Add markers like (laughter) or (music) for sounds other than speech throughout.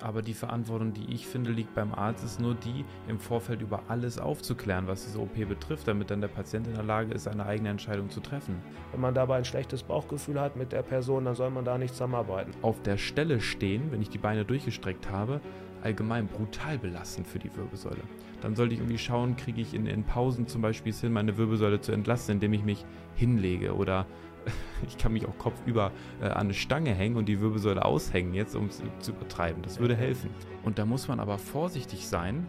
Aber die Verantwortung, die ich finde, liegt beim Arzt, ist nur die, im Vorfeld über alles aufzuklären, was diese OP betrifft, damit dann der Patient in der Lage ist, eine eigene Entscheidung zu treffen. Wenn man dabei ein schlechtes Bauchgefühl hat mit der Person, dann soll man da nicht zusammenarbeiten. Auf der Stelle stehen, wenn ich die Beine durchgestreckt habe, allgemein brutal belastend für die Wirbelsäule. Dann sollte ich irgendwie schauen, kriege ich in, in Pausen zum Beispiel es hin, meine Wirbelsäule zu entlasten, indem ich mich hinlege oder (laughs) ich kann mich auch kopfüber äh, an eine Stange hängen und die Wirbelsäule aushängen jetzt, um es zu übertreiben. Das würde helfen. Und da muss man aber vorsichtig sein,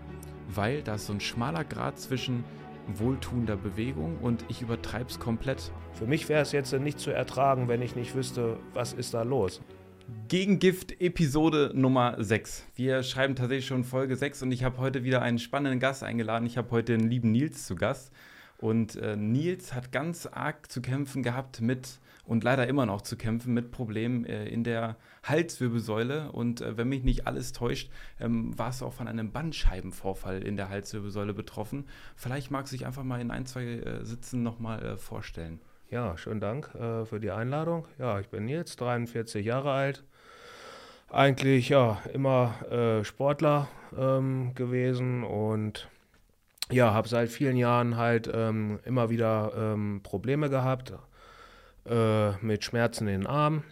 weil da ist so ein schmaler Grad zwischen wohltuender Bewegung und ich übertreibe es komplett. Für mich wäre es jetzt nicht zu ertragen, wenn ich nicht wüsste, was ist da los. Gegengift Episode Nummer 6. Wir schreiben tatsächlich schon Folge 6 und ich habe heute wieder einen spannenden Gast eingeladen. Ich habe heute den lieben Nils zu Gast. Und äh, Nils hat ganz arg zu kämpfen gehabt mit und leider immer noch zu kämpfen mit Problemen äh, in der Halswirbelsäule. Und äh, wenn mich nicht alles täuscht, ähm, war es auch von einem Bandscheibenvorfall in der Halswirbelsäule betroffen. Vielleicht magst du dich einfach mal in ein, zwei äh, Sitzen nochmal äh, vorstellen. Ja, schönen Dank äh, für die Einladung. Ja, ich bin Nils, 43 Jahre alt. Eigentlich ja immer äh, Sportler ähm, gewesen und ja, habe seit vielen Jahren halt ähm, immer wieder ähm, Probleme gehabt äh, mit Schmerzen in den Armen.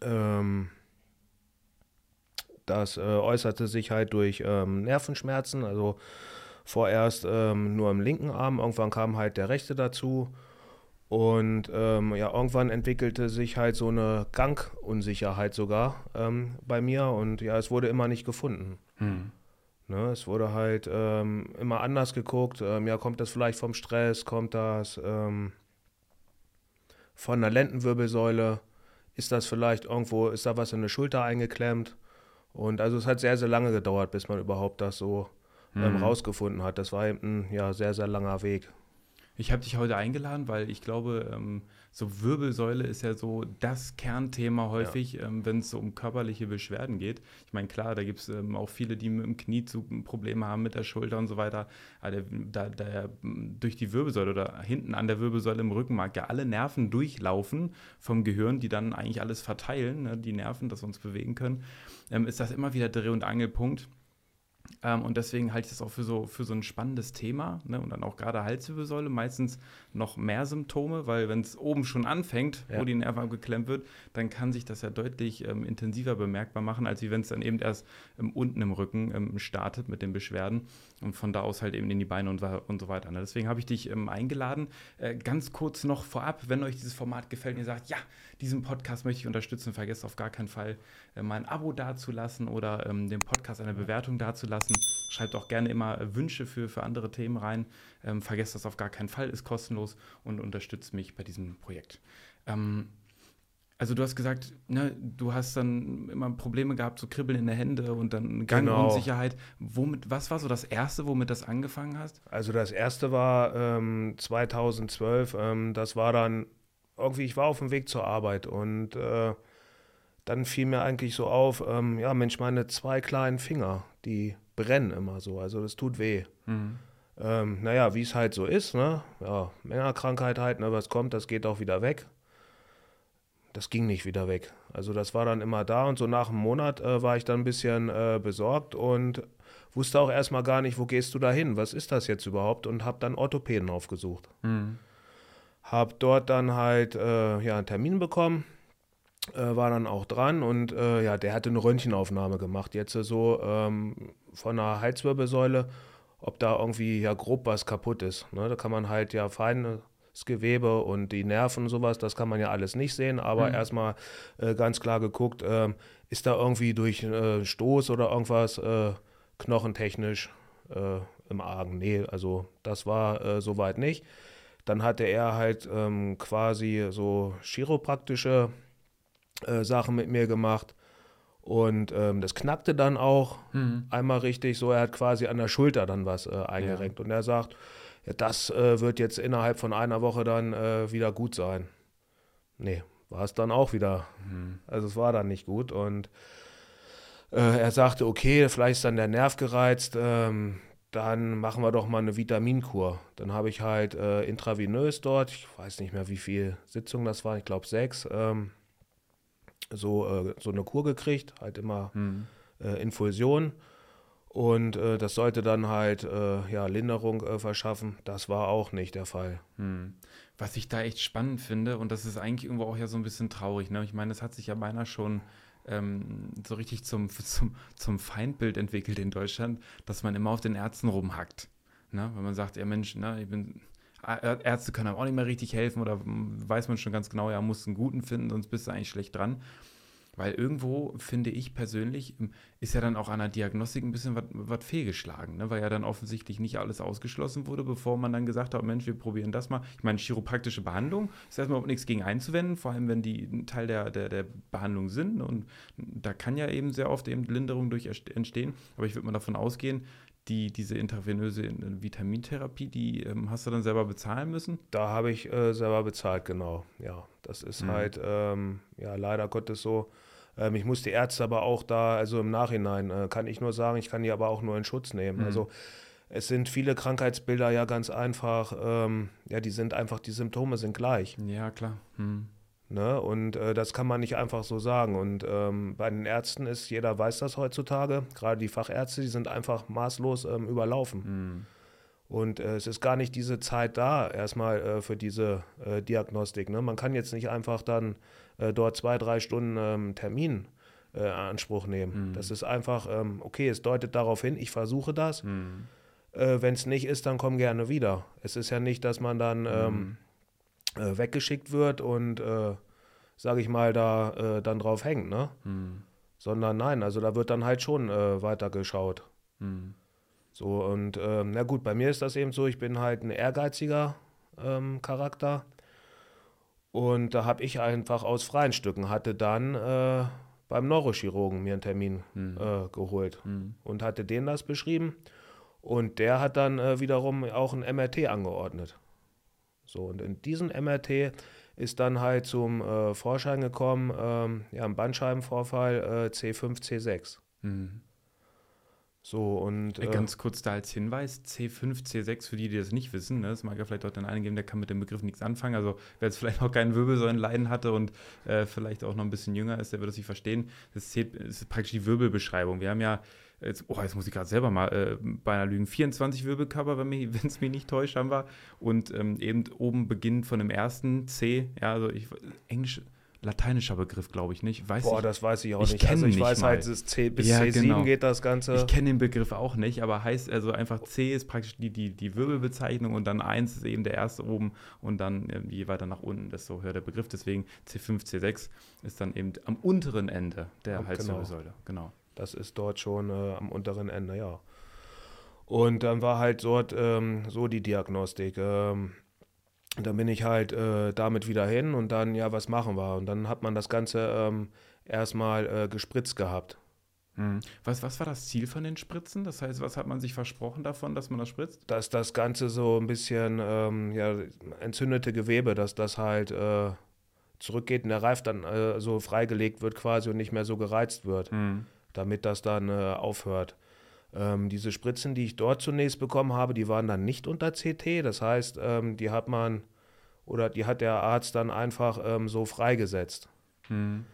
Ähm, das äh, äußerte sich halt durch ähm, Nervenschmerzen, also vorerst ähm, nur im linken Arm, irgendwann kam halt der rechte dazu. Und ähm, ja, irgendwann entwickelte sich halt so eine Gangunsicherheit sogar bei mir und ja, es wurde immer nicht gefunden. Hm. Ne, es wurde halt ähm, immer anders geguckt. Ähm, ja, kommt das vielleicht vom Stress? Kommt das ähm, von der Lendenwirbelsäule? Ist das vielleicht irgendwo, ist da was in der Schulter eingeklemmt? Und also es hat sehr, sehr lange gedauert, bis man überhaupt das so ähm, mhm. rausgefunden hat. Das war eben ein ja, sehr, sehr langer Weg. Ich habe dich heute eingeladen, weil ich glaube, ähm, so Wirbelsäule ist ja so das Kernthema häufig, ja. ähm, wenn es so um körperliche Beschwerden geht. Ich meine, klar, da gibt es ähm, auch viele, die mit dem Knie zu Probleme haben, mit der Schulter und so weiter. Aber da, da durch die Wirbelsäule oder hinten an der Wirbelsäule im Rückenmark ja alle Nerven durchlaufen vom Gehirn, die dann eigentlich alles verteilen, ne, die Nerven, dass wir uns bewegen können, ähm, ist das immer wieder Dreh- und Angelpunkt. Ähm, und deswegen halte ich das auch für so, für so ein spannendes Thema. Ne? Und dann auch gerade Halswirbelsäule, meistens noch mehr Symptome, weil wenn es oben schon anfängt, ja. wo die Nerven abgeklemmt wird, dann kann sich das ja deutlich ähm, intensiver bemerkbar machen, als wenn es dann eben erst ähm, unten im Rücken ähm, startet mit den Beschwerden und von da aus halt eben in die Beine und, und so weiter. Ne? Deswegen habe ich dich ähm, eingeladen. Äh, ganz kurz noch vorab, wenn euch dieses Format gefällt und ihr sagt, ja, diesen Podcast möchte ich unterstützen, vergesst auf gar keinen Fall äh, mal ein Abo dazulassen oder ähm, dem Podcast eine Bewertung dazulassen. Schreibt auch gerne immer äh, Wünsche für, für andere Themen rein. Ähm, vergesst das auf gar keinen Fall, ist kostenlos und unterstützt mich bei diesem Projekt. Ähm, also du hast gesagt, ne, du hast dann immer Probleme gehabt, so Kribbeln in der Hände und dann Gangunsicherheit. Genau. Womit, was war so das Erste, womit das angefangen hast? Also das Erste war ähm, 2012. Ähm, das war dann irgendwie, ich war auf dem Weg zur Arbeit und äh, dann fiel mir eigentlich so auf, ähm, ja Mensch, meine zwei kleinen Finger, die brennen immer so, also das tut weh. Mhm. Ähm, naja, wie es halt so ist, ne? Ja, Männerkrankheit halt, ne, was kommt, das geht auch wieder weg das ging nicht wieder weg. Also das war dann immer da und so nach einem Monat äh, war ich dann ein bisschen äh, besorgt und wusste auch erstmal gar nicht, wo gehst du da hin, was ist das jetzt überhaupt und habe dann Orthopäden aufgesucht. Mhm. Habe dort dann halt äh, ja, einen Termin bekommen, äh, war dann auch dran und äh, ja, der hatte eine Röntgenaufnahme gemacht, jetzt so ähm, von der Halswirbelsäule, ob da irgendwie ja grob was kaputt ist. Ne? Da kann man halt ja fein das Gewebe und die Nerven und sowas, das kann man ja alles nicht sehen, aber mhm. erstmal äh, ganz klar geguckt, äh, ist da irgendwie durch äh, Stoß oder irgendwas äh, knochentechnisch äh, im Argen? Nee, also das war äh, soweit nicht. Dann hatte er halt ähm, quasi so chiropraktische Sachen mit mir gemacht. Und ähm, das knackte dann auch mhm. einmal richtig so. Er hat quasi an der Schulter dann was äh, eingerenkt. Ja. Und er sagt, ja, das äh, wird jetzt innerhalb von einer Woche dann äh, wieder gut sein. Nee, war es dann auch wieder. Mhm. Also es war dann nicht gut. Und äh, er sagte, okay, vielleicht ist dann der Nerv gereizt, ähm, dann machen wir doch mal eine Vitaminkur. Dann habe ich halt äh, intravenös dort, ich weiß nicht mehr, wie viele Sitzungen das waren, ich glaube sechs, ähm, so, äh, so eine Kur gekriegt, halt immer mhm. äh, Infusion. Und äh, das sollte dann halt äh, ja, Linderung äh, verschaffen. Das war auch nicht der Fall. Hm. Was ich da echt spannend finde, und das ist eigentlich irgendwo auch ja so ein bisschen traurig. Ne? Ich meine, das hat sich ja beinahe schon ähm, so richtig zum, (laughs) zum, zum Feindbild entwickelt in Deutschland, dass man immer auf den Ärzten rumhackt. Ne? Wenn man sagt, ja Mensch, ne, ich bin, Ärzte können einem auch nicht mehr richtig helfen oder weiß man schon ganz genau, ja, muss einen guten finden, sonst bist du eigentlich schlecht dran. Weil irgendwo, finde ich persönlich, ist ja dann auch an der Diagnostik ein bisschen was fehlgeschlagen, ne? weil ja dann offensichtlich nicht alles ausgeschlossen wurde, bevor man dann gesagt hat, Mensch, wir probieren das mal. Ich meine, chiropraktische Behandlung ist erstmal nichts gegen einzuwenden, vor allem wenn die ein Teil der, der, der Behandlung sind. Und da kann ja eben sehr oft eben Linderung durch entstehen. Aber ich würde mal davon ausgehen, die, diese intravenöse Vitamintherapie, die ähm, hast du dann selber bezahlen müssen? Da habe ich äh, selber bezahlt, genau. Ja, das ist mhm. halt ähm, ja leider Gottes so. Ähm, ich muss die Ärzte aber auch da, also im Nachhinein äh, kann ich nur sagen, ich kann die aber auch nur in Schutz nehmen. Mhm. Also es sind viele Krankheitsbilder ja ganz einfach, ähm, ja, die sind einfach, die Symptome sind gleich. Ja, klar. Mhm. Ne? Und äh, das kann man nicht einfach so sagen. Und ähm, bei den Ärzten ist, jeder weiß das heutzutage, gerade die Fachärzte, die sind einfach maßlos ähm, überlaufen. Mhm. Und äh, es ist gar nicht diese Zeit da, erstmal äh, für diese äh, Diagnostik. Ne? Man kann jetzt nicht einfach dann äh, dort zwei, drei Stunden ähm, Termin in äh, Anspruch nehmen. Mhm. Das ist einfach, ähm, okay, es deutet darauf hin, ich versuche das. Mhm. Wenn es nicht ist, dann komm gerne wieder. Es ist ja nicht, dass man dann ähm, mhm äh, weggeschickt wird und, äh, sage ich mal, da äh, dann drauf hängt, ne? Hm. Sondern nein, also da wird dann halt schon äh, weitergeschaut. Hm. So, und ähm, na gut, bei mir ist das eben so, ich bin halt ein ehrgeiziger ähm, Charakter. Und da habe ich einfach aus freien Stücken, hatte dann äh, beim Neurochirurgen mir einen Termin hm. äh, geholt hm. und hatte denen das beschrieben. Und der hat dann äh, wiederum auch ein MRT angeordnet. So, und in diesem MRT ist dann halt zum äh, Vorschein gekommen, ähm, ja, ein Bandscheibenvorfall äh, C5, C6. Mhm. So, und. Äh, Ganz kurz da als Hinweis: C5, C6, für die, die das nicht wissen, ne, das mag ja vielleicht auch den einen geben, der kann mit dem Begriff nichts anfangen. Also, wer jetzt vielleicht (laughs) noch keinen Wirbelsäulenleiden hatte und äh, vielleicht auch noch ein bisschen jünger ist, der wird das nicht verstehen. Das ist, das ist praktisch die Wirbelbeschreibung. Wir haben ja jetzt, oh, jetzt muss ich gerade selber mal äh, beinahe lügen, 24 Wirbelkörper, wenn es (laughs) mich nicht täuscht, haben wir. Und ähm, eben oben beginnt von dem ersten C, ja, also ich, Englisch, lateinischer Begriff, glaube ich nicht. Weiß Boah, ich, das weiß ich auch ich nicht. Also ich nicht weiß mal. halt, C, bis ja, C7 genau. geht das Ganze. Ich kenne den Begriff auch nicht, aber heißt also einfach C ist praktisch die, die, die Wirbelbezeichnung und dann 1 ist eben der erste oben und dann je weiter nach unten, desto höher der Begriff. Deswegen C5, C6 ist dann eben am unteren Ende der ja, Halswirbelsäule. Genau. genau. Das ist dort schon äh, am unteren Ende, ja. Und dann war halt dort ähm, so die Diagnostik. Ähm, dann bin ich halt äh, damit wieder hin und dann, ja, was machen wir? Und dann hat man das Ganze ähm, erstmal äh, gespritzt gehabt. Hm. Was, was war das Ziel von den Spritzen? Das heißt, was hat man sich versprochen davon, dass man das spritzt? Dass das Ganze so ein bisschen, ähm, ja, entzündete Gewebe, dass das halt äh, zurückgeht und der Reif dann äh, so freigelegt wird quasi und nicht mehr so gereizt wird. Hm damit das dann äh, aufhört. Ähm, diese Spritzen, die ich dort zunächst bekommen habe, die waren dann nicht unter CT. Das heißt, ähm, die hat man oder die hat der Arzt dann einfach ähm, so freigesetzt. Mhm.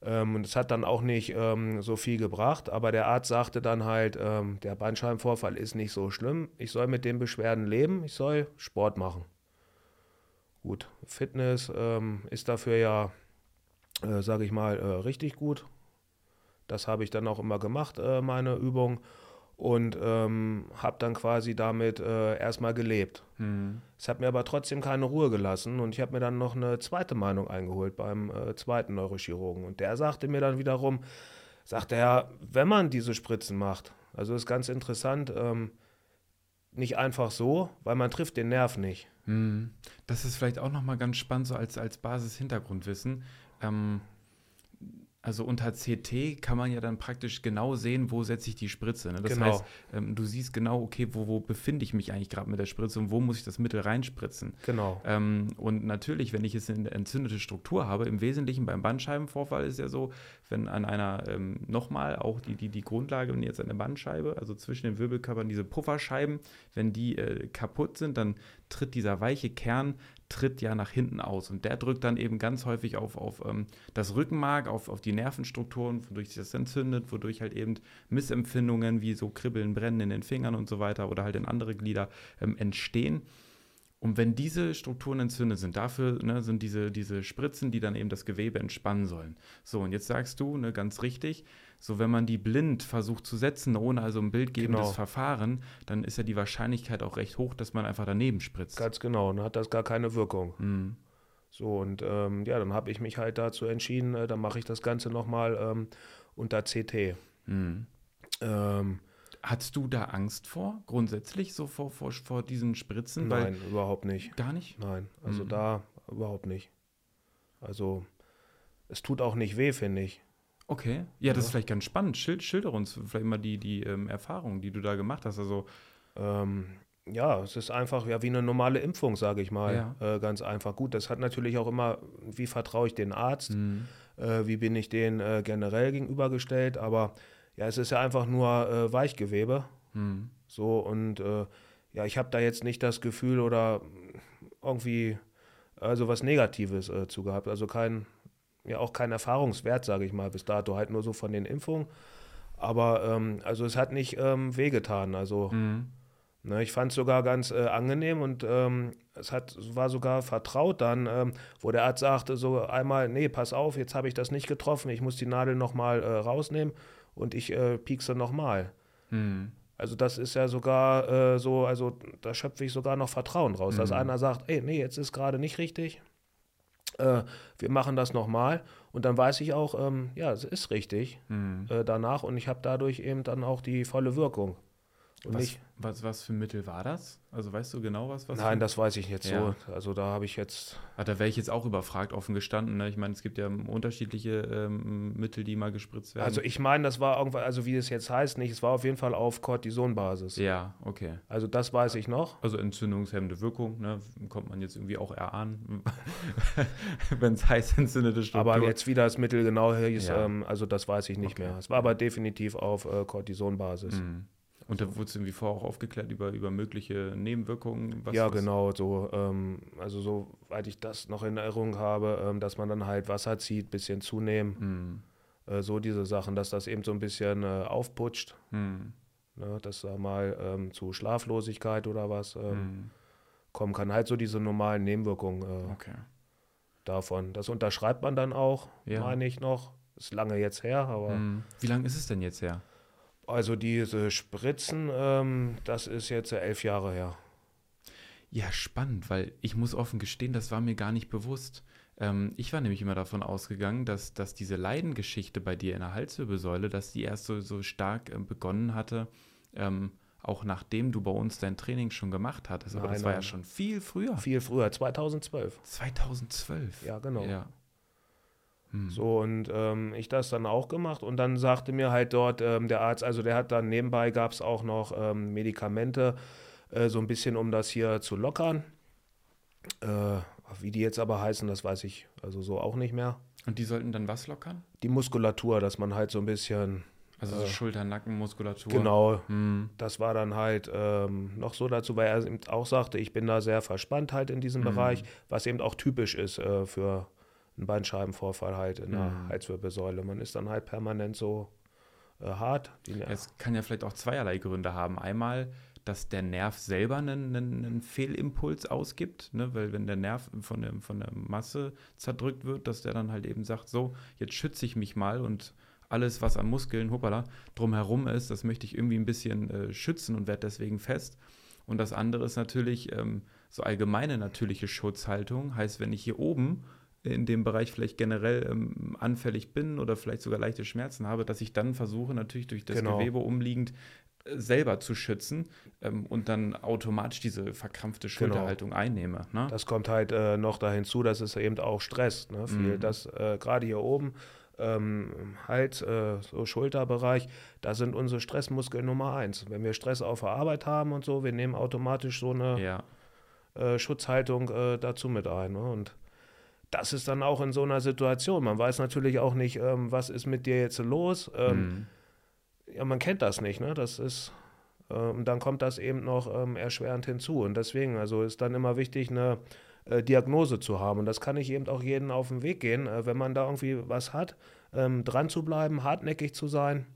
und es hat dann auch nicht ähm, so viel gebracht, aber der Arzt sagte dann halt, ähm, der Bandscheibenvorfall ist nicht so schlimm. Ich soll mit den Beschwerden leben, ich soll Sport machen. Gut, Fitness ähm, ist dafür ja, äh, sage ich mal, äh, richtig gut. Das habe ich dann auch immer gemacht, äh, meine Übung. Und ähm, habe dann quasi damit äh, erstmal gelebt. Mhm. Es hat mir aber trotzdem keine Ruhe gelassen und ich habe mir dann noch eine zweite Meinung eingeholt beim äh, zweiten Neurochirurgen. Und der sagte mir dann wiederum, sagte er, wenn man diese Spritzen macht, also ist ganz interessant, ähm, nicht einfach so, weil man trifft den Nerv nicht. Mhm. Das ist vielleicht auch nochmal ganz spannend, so als, als Basis-Hintergrundwissen. Ähm, also unter CT kann man ja dann praktisch genau sehen, wo setze ich die Spritze. Ne? Das genau. heißt, ähm, du siehst genau, okay, wo, wo befinde ich mich eigentlich gerade mit der Spritze und wo muss ich das Mittel reinspritzen. Genau. Ähm, und natürlich, wenn ich jetzt eine entzündete Struktur habe, im Wesentlichen beim Bandscheibenvorfall ist ja so, wenn an einer, ähm, nochmal auch die, die, die Grundlage, wenn jetzt eine Bandscheibe, also zwischen den Wirbelkörpern diese Pufferscheiben, wenn die äh, kaputt sind, dann tritt dieser weiche Kern tritt ja nach hinten aus. Und der drückt dann eben ganz häufig auf, auf ähm, das Rückenmark, auf, auf die Nervenstrukturen, wodurch sich das entzündet, wodurch halt eben Missempfindungen wie so Kribbeln, Brennen in den Fingern und so weiter oder halt in andere Glieder ähm, entstehen. Und wenn diese Strukturen entzündet sind, dafür ne, sind diese, diese Spritzen, die dann eben das Gewebe entspannen sollen. So, und jetzt sagst du, ne, ganz richtig, so wenn man die blind versucht zu setzen, ohne also ein bildgebendes genau. Verfahren, dann ist ja die Wahrscheinlichkeit auch recht hoch, dass man einfach daneben spritzt. Ganz genau, dann hat das gar keine Wirkung. Mhm. So, und ähm, ja, dann habe ich mich halt dazu entschieden, äh, dann mache ich das Ganze nochmal ähm, unter CT. Mhm. Ähm, Hattest du da Angst vor, grundsätzlich, so vor, vor, vor diesen Spritzen? Nein, Weil, überhaupt nicht. Gar nicht? Nein, also mhm. da überhaupt nicht. Also es tut auch nicht weh, finde ich. Okay, ja, das ja. ist vielleicht ganz spannend. Schild, schilder uns vielleicht mal die, die ähm, Erfahrungen, die du da gemacht hast. Also ähm, ja, es ist einfach ja wie eine normale Impfung, sage ich mal. Ja. Äh, ganz einfach. Gut, das hat natürlich auch immer, wie vertraue ich den Arzt, mhm. äh, wie bin ich den äh, generell gegenübergestellt, aber ja, es ist ja einfach nur äh, Weichgewebe. Mhm. So und äh, ja, ich habe da jetzt nicht das Gefühl oder irgendwie also was Negatives äh, zu gehabt. Also kein, ja auch kein Erfahrungswert, sage ich mal, bis dato, halt nur so von den Impfungen. Aber ähm, also es hat nicht ähm, wehgetan. Also mhm. ne, ich fand es sogar ganz äh, angenehm und ähm, es hat, war sogar vertraut dann, ähm, wo der Arzt sagte so einmal, nee, pass auf, jetzt habe ich das nicht getroffen, ich muss die Nadel nochmal äh, rausnehmen und ich äh, piekse nochmal. Mhm. Also das ist ja sogar äh, so, also da schöpfe ich sogar noch Vertrauen raus, mhm. dass einer sagt, ey, nee, jetzt ist gerade nicht richtig, äh, wir machen das nochmal und dann weiß ich auch, ähm, ja, es ist richtig mhm. äh, danach und ich habe dadurch eben dann auch die volle Wirkung. Und was, nicht, was, was für Mittel war das? Also weißt du genau was? was Nein, das weiß ich jetzt ja. so. Also da habe ich jetzt. Ah, da wäre ich jetzt auch überfragt, offen gestanden. Ne? Ich meine, es gibt ja unterschiedliche ähm, Mittel, die mal gespritzt werden. Also ich meine, das war irgendwann, also wie es jetzt heißt, nicht, es war auf jeden Fall auf Cortisonbasis. Ja, okay. Also das weiß ich noch. Also entzündungshemmende Wirkung, ne? kommt man jetzt irgendwie auch erahnen, (laughs) wenn es heißt entzündete Struktur. Aber jetzt wie das Mittel genau hieß, ja. ähm, also das weiß ich nicht okay. mehr. Es war aber definitiv auf äh, Cortisonbasis. Mhm. Und da wurde es irgendwie vorher auch aufgeklärt über, über mögliche Nebenwirkungen? Was, ja, was? genau. So, ähm, also soweit ich das noch in Erinnerung habe, ähm, dass man dann halt Wasser zieht, bisschen zunehmen. Mm. Äh, so diese Sachen, dass das eben so ein bisschen äh, aufputscht. Mm. Ne, dass da mal ähm, zu Schlaflosigkeit oder was mm. kommen kann. Halt so diese normalen Nebenwirkungen äh, okay. davon. Das unterschreibt man dann auch, ja. meine ich noch. Ist lange jetzt her, aber. Mhm. Wie lange ist es denn jetzt her? Also diese Spritzen, ähm, das ist jetzt elf Jahre her. Ja, spannend, weil ich muss offen gestehen, das war mir gar nicht bewusst. Ähm, ich war nämlich immer davon ausgegangen, dass, dass diese Leidengeschichte bei dir in der Halswirbelsäule, dass die erst so, so stark äh, begonnen hatte, ähm, auch nachdem du bei uns dein Training schon gemacht hattest. Aber nein, das war nein. ja schon viel früher. Viel früher, 2012. 2012. Ja, genau. Ja. Hm. So, und ähm, ich das dann auch gemacht und dann sagte mir halt dort ähm, der Arzt, also der hat dann nebenbei gab es auch noch ähm, Medikamente, äh, so ein bisschen, um das hier zu lockern. Äh, wie die jetzt aber heißen, das weiß ich also so auch nicht mehr. Und die sollten dann was lockern? Die Muskulatur, dass man halt so ein bisschen. Also so äh, Schulter-Nackenmuskulatur. Genau. Hm. Das war dann halt ähm, noch so dazu, weil er eben auch sagte, ich bin da sehr verspannt halt in diesem hm. Bereich, was eben auch typisch ist äh, für ein Bandscheibenvorfall halt in der mhm. Halswirbelsäule. Man ist dann halt permanent so äh, hart. Es kann ja vielleicht auch zweierlei Gründe haben. Einmal, dass der Nerv selber einen, einen, einen Fehlimpuls ausgibt, ne? weil wenn der Nerv von der, von der Masse zerdrückt wird, dass der dann halt eben sagt, so, jetzt schütze ich mich mal und alles, was an Muskeln, hoppala, drumherum ist, das möchte ich irgendwie ein bisschen äh, schützen und werde deswegen fest. Und das andere ist natürlich ähm, so allgemeine natürliche Schutzhaltung. Heißt, wenn ich hier oben in dem Bereich vielleicht generell ähm, anfällig bin oder vielleicht sogar leichte Schmerzen habe, dass ich dann versuche, natürlich durch das genau. Gewebe umliegend äh, selber zu schützen ähm, und dann automatisch diese verkrampfte genau. Schulterhaltung genau. einnehme. Ne? Das kommt halt äh, noch da hinzu, dass es eben auch stresst. Ne? Viel, mhm. das äh, gerade hier oben, ähm, Hals, äh, so Schulterbereich, da sind unsere Stressmuskeln Nummer eins. Wenn wir Stress auf der Arbeit haben und so, wir nehmen automatisch so eine ja. Äh, Schutzhaltung äh, dazu mit ein. Ne? Und das ist dann auch in so einer Situation. Man weiß natürlich auch nicht, ähm, was ist mit dir jetzt los. Ähm, mhm. Ja, man kennt das nicht. Ne? Das ist, ähm, dann kommt das eben noch ähm, erschwerend hinzu. Und deswegen, also ist dann immer wichtig, eine äh, Diagnose zu haben. Und das kann ich eben auch jedem auf den Weg gehen, äh, wenn man da irgendwie was hat, ähm, dran zu bleiben, hartnäckig zu sein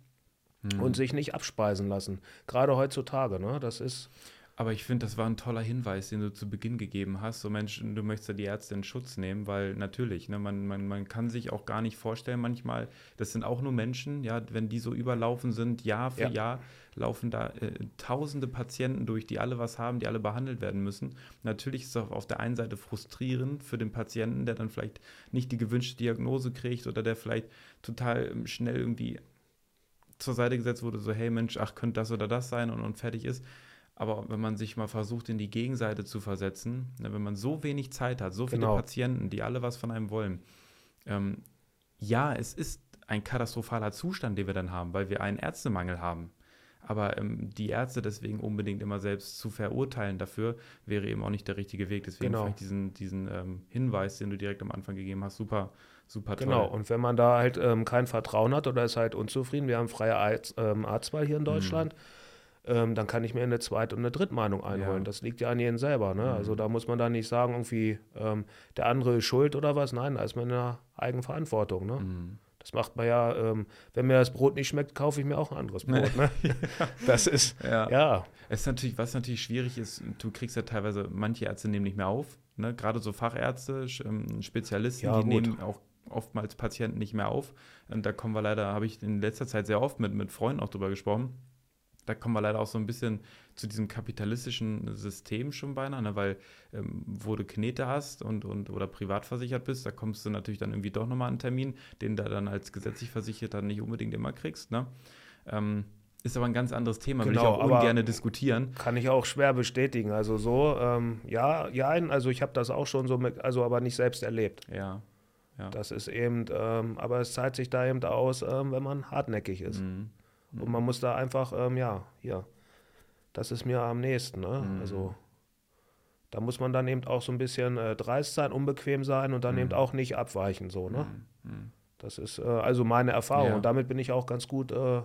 mhm. und sich nicht abspeisen lassen. Gerade heutzutage, ne? Das ist. Aber ich finde, das war ein toller Hinweis, den du zu Beginn gegeben hast. So, Mensch, du möchtest ja die Ärzte in Schutz nehmen, weil natürlich, ne, man, man, man kann sich auch gar nicht vorstellen, manchmal, das sind auch nur Menschen, ja, wenn die so überlaufen sind, Jahr für ja. Jahr, laufen da äh, tausende Patienten durch, die alle was haben, die alle behandelt werden müssen. Natürlich ist es auf der einen Seite frustrierend für den Patienten, der dann vielleicht nicht die gewünschte Diagnose kriegt oder der vielleicht total ähm, schnell irgendwie zur Seite gesetzt wurde, so, hey Mensch, ach, könnte das oder das sein und, und fertig ist. Aber wenn man sich mal versucht, in die Gegenseite zu versetzen, ne, wenn man so wenig Zeit hat, so viele genau. Patienten, die alle was von einem wollen, ähm, ja, es ist ein katastrophaler Zustand, den wir dann haben, weil wir einen Ärztemangel haben. Aber ähm, die Ärzte deswegen unbedingt immer selbst zu verurteilen dafür, wäre eben auch nicht der richtige Weg. Deswegen genau. vielleicht diesen, diesen ähm, Hinweis, den du direkt am Anfang gegeben hast, super, super toll. Genau, und wenn man da halt ähm, kein Vertrauen hat oder ist halt unzufrieden, wir haben freie Arzt, ähm, Arztwahl hier in Deutschland. Mhm ähm, dann kann ich mir eine zweite und eine Drittmeinung einholen. Ja. Das liegt ja an jedem selber. Ne? Also mhm. Also da muss man dann nicht sagen, irgendwie ähm, der andere ist schuld oder was. Nein, da ist man in der Eigenverantwortung. Ne? Mhm. Das macht man ja, ähm, wenn mir das Brot nicht schmeckt, kaufe ich mir auch ein anderes (laughs) Brot. Ne? (laughs) Das ist, ja. ja. Es ist natürlich, was natürlich schwierig ist, du kriegst ja teilweise, manche Ärzte nehmen nicht mehr auf. Ne? Gerade so Fachärzte, ähm, Spezialisten, ja, die gut. nehmen auch oftmals Patienten nicht mehr auf. Und da kommen wir leider, habe ich in letzter Zeit sehr oft mit, mit Freunden auch drüber gesprochen da kommen wir leider auch so ein bisschen zu diesem kapitalistischen System schon beinahe, ne? weil ähm, wo du Knete hast und, und oder privat versichert bist, da kommst du natürlich dann irgendwie doch nochmal einen Termin, den du dann als gesetzlich Versicherter nicht unbedingt immer kriegst. Ne? Ähm, ist aber ein ganz anderes Thema, genau, will ich auch ungern diskutieren. Kann ich auch schwer bestätigen. Also so, ähm, ja, ja, also ich habe das auch schon so, mit, also aber nicht selbst erlebt. Ja. ja. Das ist eben, ähm, aber es zahlt sich da eben aus, ähm, wenn man hartnäckig ist. Mhm. Mhm. Und man muss da einfach, ähm, ja, hier, das ist mir am nächsten. Ne? Mhm. Also da muss man dann eben auch so ein bisschen äh, dreist sein, unbequem sein und dann mhm. eben auch nicht abweichen. So, ne? Mhm. Mhm. Das ist äh, also meine Erfahrung. Ja. Und damit bin ich auch ganz gut äh,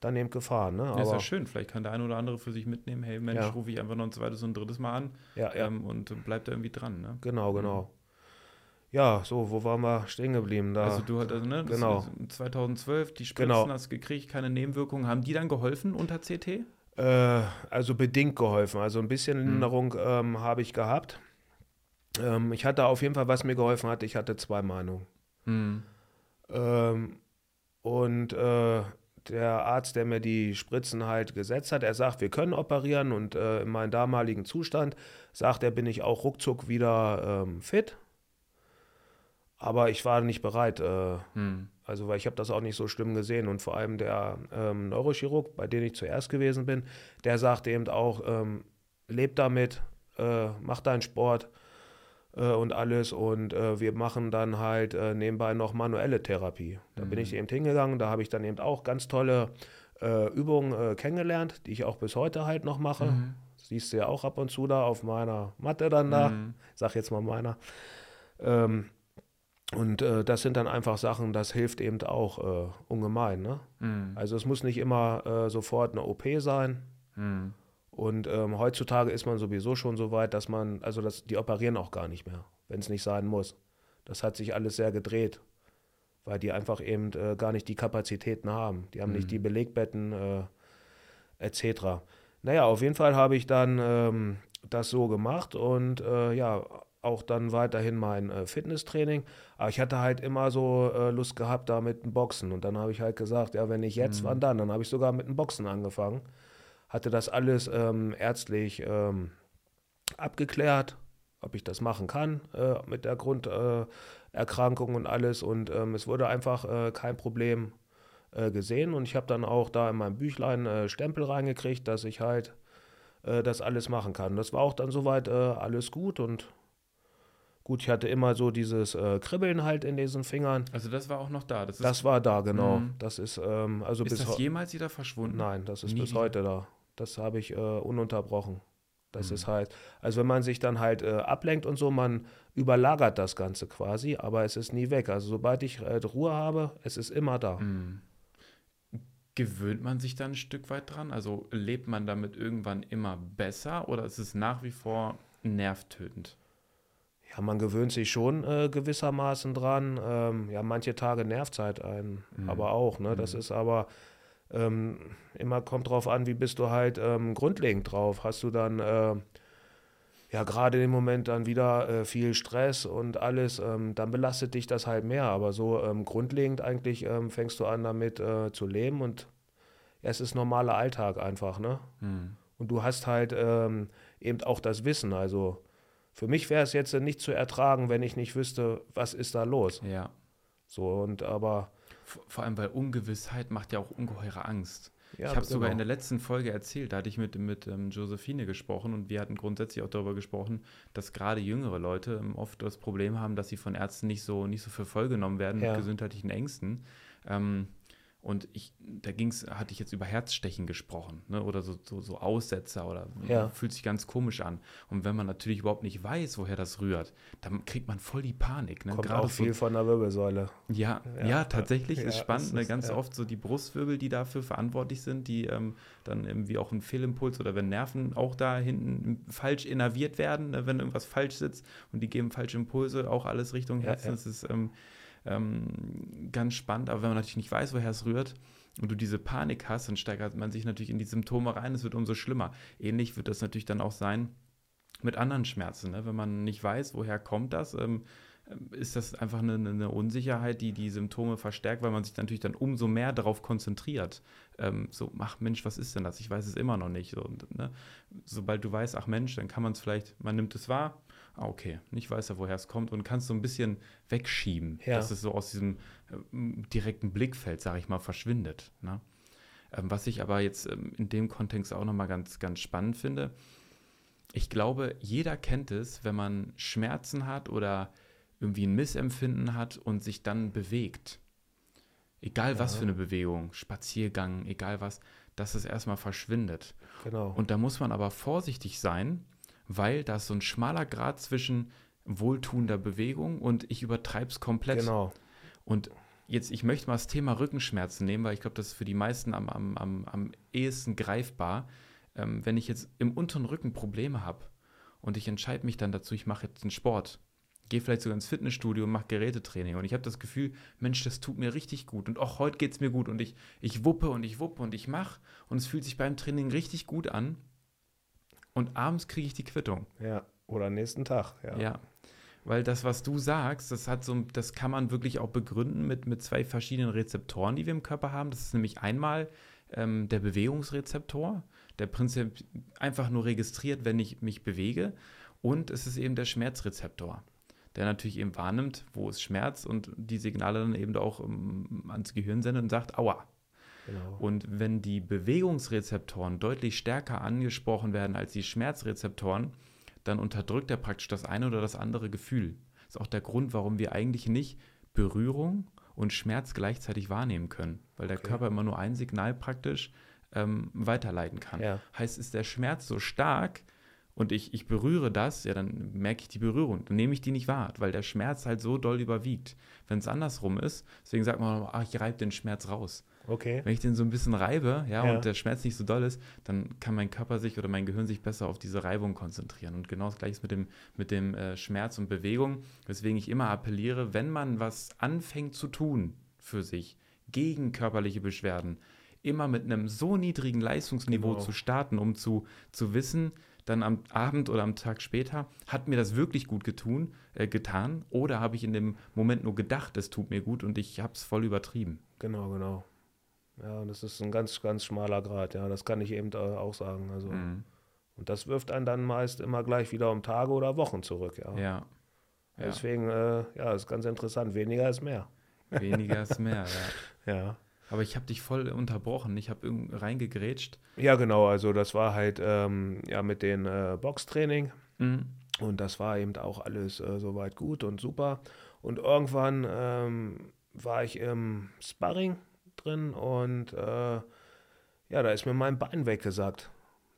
dann eben gefahren. Ne? Aber, ja, ist ja schön. Vielleicht kann der eine oder andere für sich mitnehmen, hey Mensch, ja. rufe ich einfach noch ein zweites und ein drittes Mal an ja, ja. Ähm, und bleibt da irgendwie dran. Ne? Genau, genau. Ja, so, wo waren wir stehen geblieben? Da, also du hattest, also, ne, genau. 2012, die Spritzen genau. hast gekriegt, keine Nebenwirkungen. Haben die dann geholfen unter CT? Äh, also bedingt geholfen. Also ein bisschen hm. Linderung ähm, habe ich gehabt. Ähm, ich hatte auf jeden Fall, was mir geholfen hat, ich hatte zwei Meinungen. Hm. Ähm, und äh, der Arzt, der mir die Spritzen halt gesetzt hat, er sagt, wir können operieren und äh, in meinem damaligen Zustand sagt er, bin ich auch ruckzuck wieder ähm, fit. Aber ich war nicht bereit. Äh, hm. Also, weil ich habe das auch nicht so schlimm gesehen. Und vor allem der ähm, Neurochirurg, bei dem ich zuerst gewesen bin, der sagte eben auch, ähm, leb damit, äh, mach deinen Sport äh, und alles. Und äh, wir machen dann halt äh, nebenbei noch manuelle Therapie. Da mhm. bin ich hm. eben hingegangen. Da habe ich dann eben auch ganz tolle äh, Übungen kennengelernt, die ich auch bis heute halt noch mache. Mhm. Siehst du ja auch ab und zu da auf meiner Matte dann da. Mhm. Sag jetzt mal meiner. Ähm, und äh, das sind dann einfach Sachen, das hilft eben auch äh, ungemein. Ne? Mhm. Also es muss nicht immer äh, sofort eine OP sein. Mhm. Und ähm, heutzutage ist man sowieso schon so weit, dass man, also das, die operieren auch gar nicht mehr, wenn es nicht sein muss. Das hat sich alles sehr gedreht, weil die einfach eben äh, gar nicht die Kapazitäten haben. Die haben mhm. nicht die Belegbetten äh, etc. Naja, auf jeden Fall habe ich dann ähm, das so gemacht und äh, ja, auch dann weiterhin mein äh, Fitnesstraining. Aber ich hatte halt immer so äh, Lust gehabt da mit dem Boxen. Und dann habe ich halt gesagt, ja, wenn ich jetzt, mhm. wann dann? Dann habe ich sogar mit dem Boxen angefangen. Hatte das alles ähm, ärztlich ähm, abgeklärt, ob ich das machen kann äh, mit der Grunderkrankung und alles. Und ähm, es wurde einfach äh, kein Problem äh, gesehen. Und ich habe dann auch da in meinem Büchlein äh, Stempel reingekriegt, dass ich halt das alles machen kann. Das war auch dann soweit alles gut und Gut, ich hatte immer so dieses äh, Kribbeln halt in diesen Fingern. Also das war auch noch da. Das, das war da, genau. Mhm. Das ist ähm, also ist bis das jemals wieder verschwunden? Nein, das ist Nie. bis heute da. Das habe ich äh, ununterbrochen. Das mhm. ist halt, also wenn man sich dann halt äh, ablenkt und so, man überlagert das Ganze quasi, aber es ist nie weg. Also sobald ich äh, Ruhe habe, es ist immer da. Mhm. Gewöhnt man sich dann ein Stück weit dran? Also lebt man damit irgendwann immer besser oder ist es nach wie vor nervtötend? Ja, man gewöhnt sich schon äh, gewissermaßen dran. Ähm, ja, manche Tage nervt es halt einen, mhm. aber auch. Ne? Das mhm. ist aber ähm, immer kommt drauf an, wie bist du halt ähm, grundlegend drauf. Hast du dann äh, ja gerade im Moment dann wieder äh, viel Stress und alles, ähm, dann belastet dich das halt mehr. Aber so ähm, grundlegend eigentlich ähm, fängst du an damit äh, zu leben und ja, es ist normaler Alltag einfach, ne? Mhm. Und du hast halt eben auch das Wissen. Also für mich wäre es jetzt nicht zu ertragen, wenn ich nicht wüsste, was ist da los. Ja. So, und aber. Vor allem, weil Ungewissheit macht ja auch ungeheure Angst. Ja, ich habe genau. sogar in der letzten Folge erzählt, da hatte ich mit, mit ähm, Josephine gesprochen und wir hatten grundsätzlich auch darüber gesprochen, dass gerade jüngere Leute ähm, oft das Problem haben, dass sie von Ärzten nicht so, nicht so für voll genommen werden ja. mit gesundheitlichen Ängsten. Ähm, und ich, da ging's, hatte ich jetzt über Herzstechen gesprochen, ne? oder so, so, so Aussetzer oder ja. fühlt sich ganz komisch an. Und wenn man natürlich überhaupt nicht weiß, woher das rührt, dann kriegt man voll die Panik. Ne? Kommt Gerade auch viel so, von der Wirbelsäule. Ja, ja, ja tatsächlich ja, ist spannend. Ne? Ist, ganz oft so die Brustwirbel, die dafür verantwortlich sind, die ähm, dann irgendwie auch ein Fehlimpuls oder wenn Nerven auch da hinten falsch innerviert werden, ne? wenn irgendwas falsch sitzt und die geben falsche Impulse, auch alles Richtung Herzen. Das ist ähm, ähm, ganz spannend. Aber wenn man natürlich nicht weiß, woher es rührt und du diese Panik hast, dann steigert man sich natürlich in die Symptome rein. Es wird umso schlimmer. Ähnlich wird das natürlich dann auch sein mit anderen Schmerzen. Ne? Wenn man nicht weiß, woher kommt das, ähm, ist das einfach eine, eine, Unsicherheit, die die Symptome verstärkt, weil man sich natürlich dann umso mehr darauf konzentriert. Ähm, so, ach Mensch, was ist denn das? Ich weiß es immer noch nicht. So, ne? Sobald du weißt, ach Mensch, dann kann man es vielleicht, man nimmt es wahr, ah, okay, nicht weiß er, woher es kommt und kannst so ein bisschen wegschieben, ja. dass es so aus diesem äh, direkten Blickfeld, sage ich mal, verschwindet. Ne? Ähm, was ich aber jetzt ähm, in dem Kontext auch nochmal ganz, ganz spannend finde, ich glaube, jeder kennt es, wenn man Schmerzen hat oder irgendwie ein Missempfinden hat und sich dann bewegt. Egal was für eine Bewegung, Spaziergang, egal was, dass es erstmal verschwindet. Genau. Und da muss man aber vorsichtig sein, weil da ist so ein schmaler Grad zwischen wohltuender Bewegung und ich übertreibe es komplett. Genau. Und jetzt, ich möchte mal das Thema Rückenschmerzen nehmen, weil ich glaube, das ist für die meisten am, am, am, am ehesten greifbar. Ähm, wenn ich jetzt im unteren Rücken Probleme habe und ich entscheide mich dann dazu, ich mache jetzt einen Sport, gehe vielleicht sogar ins Fitnessstudio und mache Gerätetraining und ich habe das Gefühl, Mensch, das tut mir richtig gut und auch heute geht es mir gut und ich, ich wuppe und ich wuppe und ich mache und es fühlt sich beim Training richtig gut an und abends kriege ich die Quittung. Ja, oder nächsten Tag, ja. Ja. Weil das, was du sagst, das hat so, das kann man wirklich auch begründen mit, mit zwei verschiedenen Rezeptoren, die wir im Körper haben. Das ist nämlich einmal ähm, der Bewegungsrezeptor, der prinzipiell einfach nur registriert, wenn ich mich bewege. Und es ist eben der Schmerzrezeptor, der natürlich eben wahrnimmt, wo ist Schmerz und die Signale dann eben auch um, ähm, ans Gehirn sendet und sagt, aua, Genau. Und wenn die Bewegungsrezeptoren deutlich stärker angesprochen werden als die Schmerzrezeptoren, dann unterdrückt er praktisch das eine oder das andere Gefühl. Das ist auch der Grund, warum wir eigentlich nicht Berührung und Schmerz gleichzeitig wahrnehmen können, weil der okay. Körper immer nur ein Signal praktisch ähm, weiterleiten kann. Ja. Heißt, ist der Schmerz so stark und ich, ich berühre das, ja, dann merke ich die Berührung, dann nehme ich die nicht wahr, weil der Schmerz halt so doll überwiegt. Wenn es andersrum ist, deswegen sagt man, ach, ich reibe den Schmerz raus. Okay. Wenn ich den so ein bisschen reibe, ja, ja, und der Schmerz nicht so doll ist, dann kann mein Körper sich oder mein Gehirn sich besser auf diese Reibung konzentrieren. Und genau das gleiche ist mit dem, mit dem äh, Schmerz und Bewegung, weswegen ich immer appelliere, wenn man was anfängt zu tun für sich gegen körperliche Beschwerden, immer mit einem so niedrigen Leistungsniveau genau. zu starten, um zu, zu wissen, dann am Abend oder am Tag später, hat mir das wirklich gut getun, äh, getan oder habe ich in dem Moment nur gedacht, es tut mir gut und ich habe es voll übertrieben. Genau, genau. Ja, und das ist ein ganz, ganz schmaler Grad, ja, das kann ich eben auch sagen. Also, mhm. Und das wirft einen dann meist immer gleich wieder um Tage oder Wochen zurück, ja. Ja. ja. Deswegen, äh, ja, ist ganz interessant. Weniger ist mehr. Weniger ist mehr, ja. (laughs) ja. Aber ich habe dich voll unterbrochen. Ich habe reingegrätscht. Ja, genau. Also das war halt ähm, ja mit dem äh, Boxtraining. Mhm. Und das war eben auch alles äh, soweit gut und super. Und irgendwann ähm, war ich im Sparring drin und äh, ja, da ist mir mein Bein weggesagt.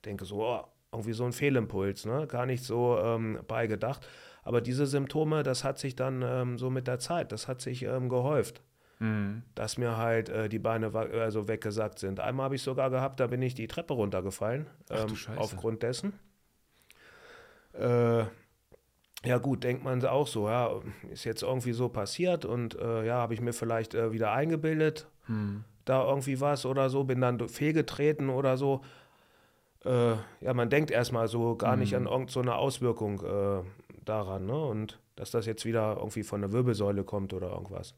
Denke so, oh, irgendwie so ein Fehlimpuls, ne? Gar nicht so ähm, beigedacht. Aber diese Symptome, das hat sich dann ähm, so mit der Zeit, das hat sich ähm, gehäuft. Mhm. Dass mir halt äh, die Beine also weggesackt sind. Einmal habe ich sogar gehabt, da bin ich die Treppe runtergefallen. Ach, ähm, aufgrund dessen. Äh, ja gut, denkt man auch so, ja, ist jetzt irgendwie so passiert und äh, ja, habe ich mir vielleicht äh, wieder eingebildet, hm. da irgendwie was oder so, bin dann fehlgetreten oder so. Äh, ja, man denkt erstmal so gar hm. nicht an irgendeine so Auswirkung äh, daran, ne? Und dass das jetzt wieder irgendwie von der Wirbelsäule kommt oder irgendwas.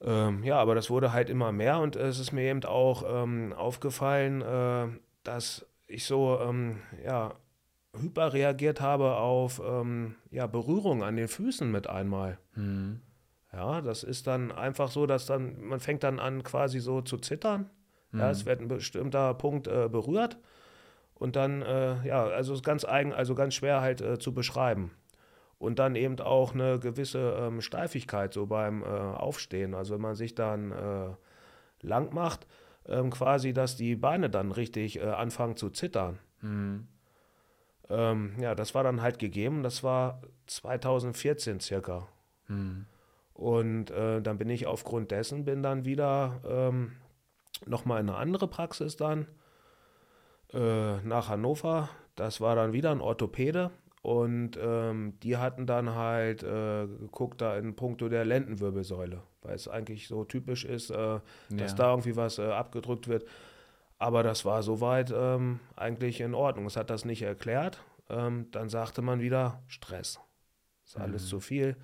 Ähm, ja, aber das wurde halt immer mehr und es ist mir eben auch ähm, aufgefallen, äh, dass ich so, ähm, ja, hyperreagiert habe auf ähm, ja, Berührung an den Füßen mit einmal. Mhm. Ja, das ist dann einfach so, dass dann, man fängt dann an quasi so zu zittern. Mhm. Ja, es wird ein bestimmter Punkt äh, berührt und dann, äh, ja, also ist ganz eigen, also ganz schwer halt äh, zu beschreiben. Und dann eben auch eine gewisse ähm, Steifigkeit so beim äh, Aufstehen. Also wenn man sich dann äh, lang macht, ähm, quasi, dass die Beine dann richtig äh, anfangen zu zittern. Mhm. Ähm, ja, das war dann halt gegeben. Das war 2014 circa. Mhm. Und äh, dann bin ich aufgrund dessen, bin dann wieder ähm, nochmal in eine andere Praxis dann äh, nach Hannover. Das war dann wieder ein Orthopäde. Und ähm, die hatten dann halt äh, geguckt da in puncto der Lendenwirbelsäule, weil es eigentlich so typisch ist, äh, dass ja. da irgendwie was äh, abgedrückt wird. Aber das war soweit ähm, eigentlich in Ordnung. Es hat das nicht erklärt. Ähm, dann sagte man wieder Stress. Ist alles mhm. zu viel.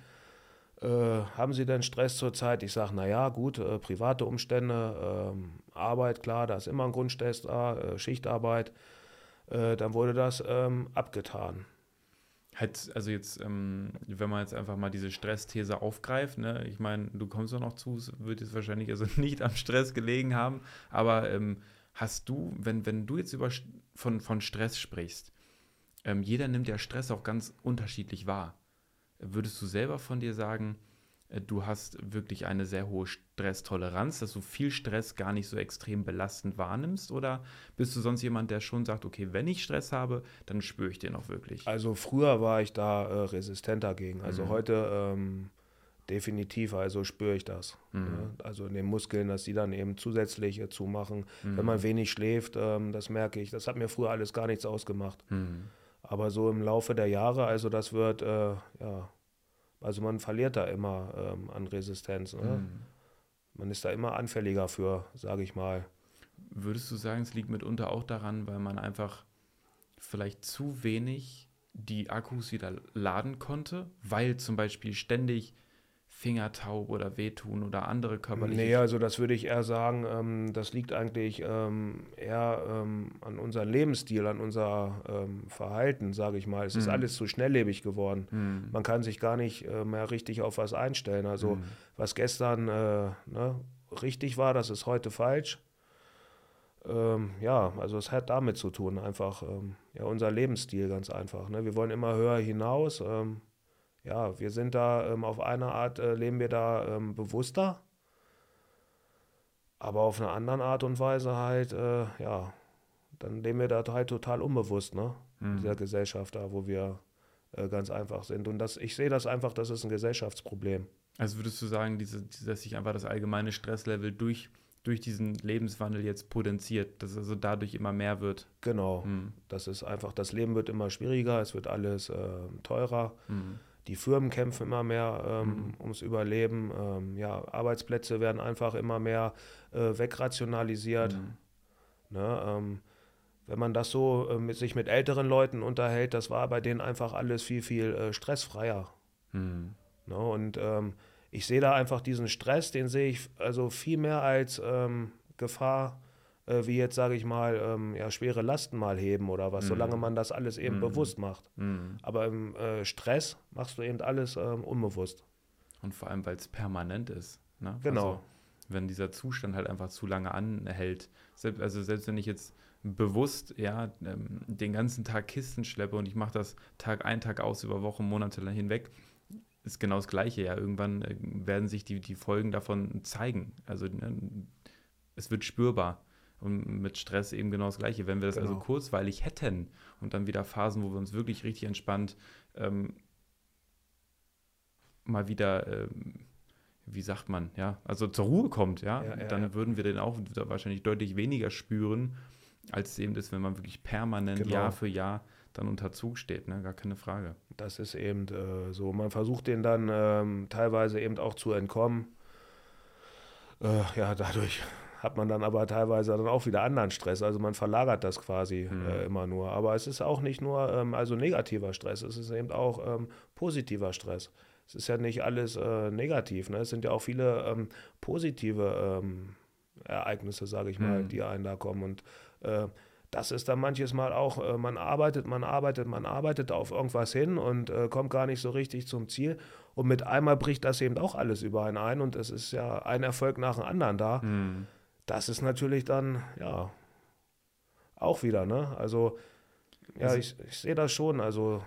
Äh, haben Sie denn Stress zurzeit? Ich sage, naja, gut, äh, private Umstände, ähm, Arbeit, klar, da ist immer ein Grundstress da, äh, Schichtarbeit. Dann wurde das ähm, abgetan. Halt, also jetzt, ähm, wenn man jetzt einfach mal diese Stressthese aufgreift, ne, ich meine, du kommst doch noch zu, es wird jetzt wahrscheinlich also (laughs) nicht am Stress gelegen haben, aber ähm, Hast du, wenn, wenn du jetzt über, von, von Stress sprichst, ähm, jeder nimmt ja Stress auch ganz unterschiedlich wahr. Würdest du selber von dir sagen, du hast wirklich eine sehr hohe Stresstoleranz, dass du viel Stress gar nicht so extrem belastend wahrnimmst? Oder bist du sonst jemand, der schon sagt, okay, wenn ich Stress habe, dann spüre ich den auch wirklich? Also früher war ich da äh, resistent dagegen. Also mhm. heute ähm, Definitiv, also spüre ich das. Mhm. Ne? Also in den Muskeln, dass die dann eben zusätzlich zumachen. Mhm. Wenn man wenig schläft, ähm, das merke ich. Das hat mir früher alles gar nichts ausgemacht. Mhm. Aber so im Laufe der Jahre, also das wird, äh, ja, also man verliert da immer ähm, an Resistenz. Ne? Mhm. Man ist da immer anfälliger für, sage ich mal. Würdest du sagen, es liegt mitunter auch daran, weil man einfach vielleicht zu wenig die Akkus wieder laden konnte, weil zum Beispiel ständig fingertaub oder wehtun oder andere körperliche? Nee, also das würde ich eher sagen, ähm, das liegt eigentlich ähm, eher ähm, an unserem Lebensstil, an unser ähm, Verhalten, sage ich mal. Es mhm. ist alles zu schnelllebig geworden. Mhm. Man kann sich gar nicht äh, mehr richtig auf was einstellen. Also mhm. was gestern äh, ne, richtig war, das ist heute falsch. Ähm, ja, also es hat damit zu tun, einfach ähm, ja, unser Lebensstil ganz einfach. Ne? Wir wollen immer höher hinaus ja, wir sind da ähm, auf eine Art, äh, leben wir da ähm, bewusster, aber auf eine andere Art und Weise halt, äh, ja, dann leben wir da halt total unbewusst, ne? Mhm. Dieser Gesellschaft da, wo wir äh, ganz einfach sind. Und das, ich sehe das einfach, das ist ein Gesellschaftsproblem. Also würdest du sagen, diese, dass sich einfach das allgemeine Stresslevel durch, durch diesen Lebenswandel jetzt potenziert, dass also dadurch immer mehr wird? Genau. Mhm. Das ist einfach, das Leben wird immer schwieriger, es wird alles äh, teurer. Mhm die Firmen kämpfen immer mehr ähm, mhm. ums Überleben. Ähm, ja, Arbeitsplätze werden einfach immer mehr äh, wegrationalisiert. Mhm. Ne, ähm, wenn man das so äh, mit, sich mit älteren Leuten unterhält, das war bei denen einfach alles viel, viel äh, stressfreier. Mhm. Ne, und ähm, ich sehe da einfach diesen Stress, den sehe ich also viel mehr als ähm, Gefahr äh, wie jetzt, sage ich mal, ähm, ja, schwere Lasten mal heben oder was, mhm. solange man das alles eben mhm. bewusst macht. Mhm. Aber im äh, Stress machst du eben alles ähm, unbewusst. Und vor allem, weil es permanent ist. Ne? Genau. Also, wenn dieser Zustand halt einfach zu lange anhält. Selbst, also selbst wenn ich jetzt bewusst ja, ähm, den ganzen Tag Kisten schleppe und ich mache das Tag ein, Tag aus über Wochen, Monate hinweg, ist genau das Gleiche. Ja, irgendwann äh, werden sich die, die Folgen davon zeigen. Also ne, es wird spürbar. Und mit Stress eben genau das Gleiche. Wenn wir das also genau. also kurzweilig hätten und dann wieder Phasen, wo wir uns wirklich richtig entspannt ähm, mal wieder, ähm, wie sagt man, ja, also zur Ruhe kommt, ja, ja, ja dann ja. würden wir den auch wahrscheinlich deutlich weniger spüren, als eben das, wenn man wirklich permanent genau. Jahr für Jahr dann unter Zug steht, ne? gar keine Frage. Das ist eben äh, so. Man versucht den dann ähm, teilweise eben auch zu entkommen. Äh, ja, dadurch hat man dann aber teilweise dann auch wieder anderen Stress. Also man verlagert das quasi mhm. äh, immer nur. Aber es ist auch nicht nur ähm, also negativer Stress, es ist eben auch ähm, positiver Stress. Es ist ja nicht alles äh, negativ. Ne? Es sind ja auch viele ähm, positive ähm, Ereignisse, sage ich mal, mhm. die einen da kommen. Und äh, das ist dann manches Mal auch, äh, man arbeitet, man arbeitet, man arbeitet auf irgendwas hin und äh, kommt gar nicht so richtig zum Ziel. Und mit einmal bricht das eben auch alles über einen ein und es ist ja ein Erfolg nach dem anderen da. Mhm das ist natürlich dann, ja, auch wieder, ne? Also, ja, also, ich, ich sehe das schon, also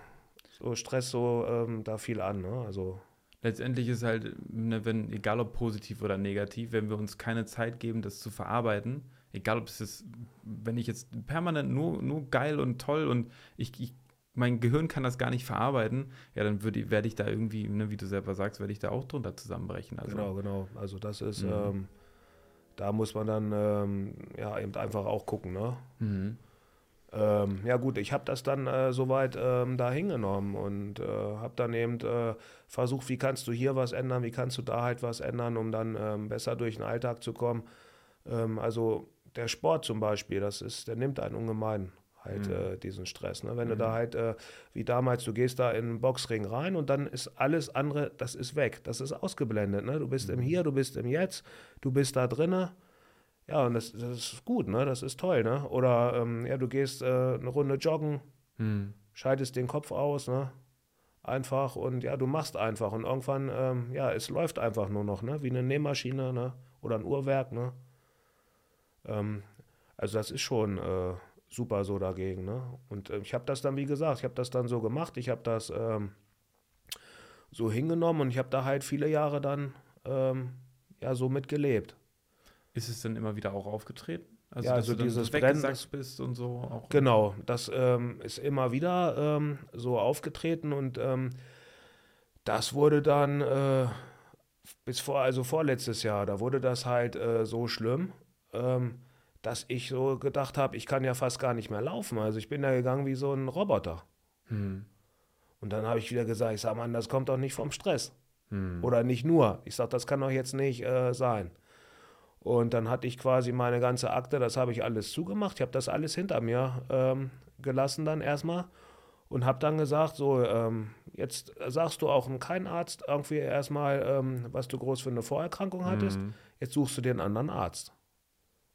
so Stress so ähm, da viel an, ne? Also. Letztendlich ist halt, ne, wenn, egal ob positiv oder negativ, wenn wir uns keine Zeit geben, das zu verarbeiten, egal ob es ist, wenn ich jetzt permanent nur, nur geil und toll und ich, ich mein Gehirn kann das gar nicht verarbeiten, ja, dann werde ich da irgendwie, ne, wie du selber sagst, werde ich da auch drunter zusammenbrechen. Also. Genau, genau. Also das ist, mhm. ähm, da muss man dann ähm, ja eben einfach auch gucken. Ne? Mhm. Ähm, ja gut, ich habe das dann äh, soweit ähm, da hingenommen und äh, habe dann eben äh, versucht, wie kannst du hier was ändern, wie kannst du da halt was ändern, um dann ähm, besser durch den Alltag zu kommen. Ähm, also der Sport zum Beispiel, das ist, der nimmt einen ungemein halt mhm. äh, diesen Stress. Ne? Wenn mhm. du da mhm. halt, äh, wie damals, du gehst da in den Boxring rein und dann ist alles andere, das ist weg, das ist ausgeblendet. Ne? Du bist mhm. im Hier, du bist im Jetzt, du bist da drinne. Ja, und das, das ist gut, ne? das ist toll. Ne? Oder ähm, ja, du gehst äh, eine Runde joggen, mhm. schaltest den Kopf aus, ne? einfach und ja, du machst einfach und irgendwann, ähm, ja, es läuft einfach nur noch, ne? wie eine Nähmaschine ne? oder ein Uhrwerk. Ne? Ähm, also das ist schon äh, super so dagegen. Ne? Und äh, ich habe das dann, wie gesagt, ich habe das dann so gemacht, ich habe das ähm, so hingenommen und ich habe da halt viele Jahre dann ähm, ja so mitgelebt. Ist es denn immer wieder auch aufgetreten? Also, ja, also dieses Brennen bist und so auch. Genau, das ähm, ist immer wieder ähm, so aufgetreten und ähm, das wurde dann äh, bis vor, also vorletztes Jahr, da wurde das halt äh, so schlimm, ähm, dass ich so gedacht habe, ich kann ja fast gar nicht mehr laufen. Also ich bin da gegangen wie so ein Roboter. Hm. Und dann habe ich wieder gesagt, ich sage, Mann, das kommt doch nicht vom Stress. Hm. Oder nicht nur. Ich sage, das kann doch jetzt nicht äh, sein. Und dann hatte ich quasi meine ganze Akte, das habe ich alles zugemacht. Ich habe das alles hinter mir ähm, gelassen dann erstmal und habe dann gesagt, so, ähm, jetzt sagst du auch kein Arzt irgendwie erstmal, ähm, was du groß für eine Vorerkrankung hattest. Mhm. Jetzt suchst du dir einen anderen Arzt.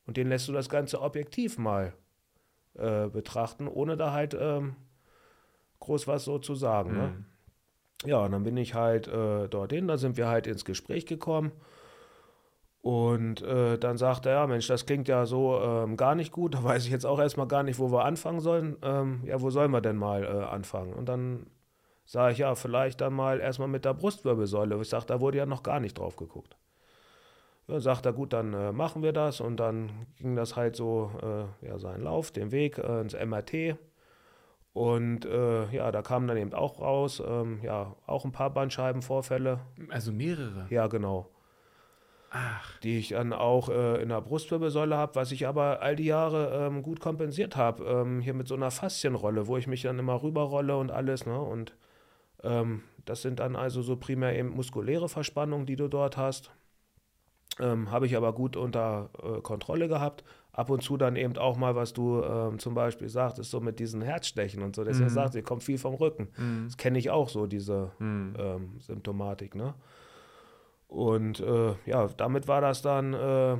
Und den lässt du das Ganze objektiv mal äh, betrachten, ohne da halt ähm, groß was so zu sagen. Ne? Mhm. Ne? Ja, und dann bin ich halt äh, dorthin, da sind wir halt ins Gespräch gekommen. Und äh, dann sagt er, ja Mensch, das klingt ja so ähm, gar nicht gut, (laughs) da weiß ich jetzt auch erstmal gar nicht, wo wir anfangen sollen. Ähm, ja, wo sollen wir denn mal äh, anfangen? Und dann sage ich, ja, vielleicht dann mal erstmal mit der Brustwirbelsäule. Ich sage, da wurde ja noch gar nicht drauf geguckt. Ja, sagt er, gut, dann äh, machen wir das. Und dann ging das halt so, äh, ja, seinen Lauf, den Weg äh, ins MRT. Und äh, ja, da kamen dann eben auch raus, ähm, ja, auch ein paar Bandscheibenvorfälle. Also mehrere? Ja, genau. Ach. Die ich dann auch äh, in der Brustwirbelsäule habe, was ich aber all die Jahre ähm, gut kompensiert habe. Ähm, hier mit so einer Faszienrolle, wo ich mich dann immer rüberrolle und alles. Ne? Und ähm, das sind dann also so primär eben muskuläre Verspannungen, die du dort hast. Ähm, Habe ich aber gut unter äh, Kontrolle gehabt. Ab und zu dann eben auch mal, was du ähm, zum Beispiel sagtest, so mit diesen Herzstechen und so. Deswegen mhm. sagt, ihr kommt viel vom Rücken. Mhm. Das kenne ich auch so, diese mhm. ähm, Symptomatik. Ne? Und äh, ja, damit war das dann äh,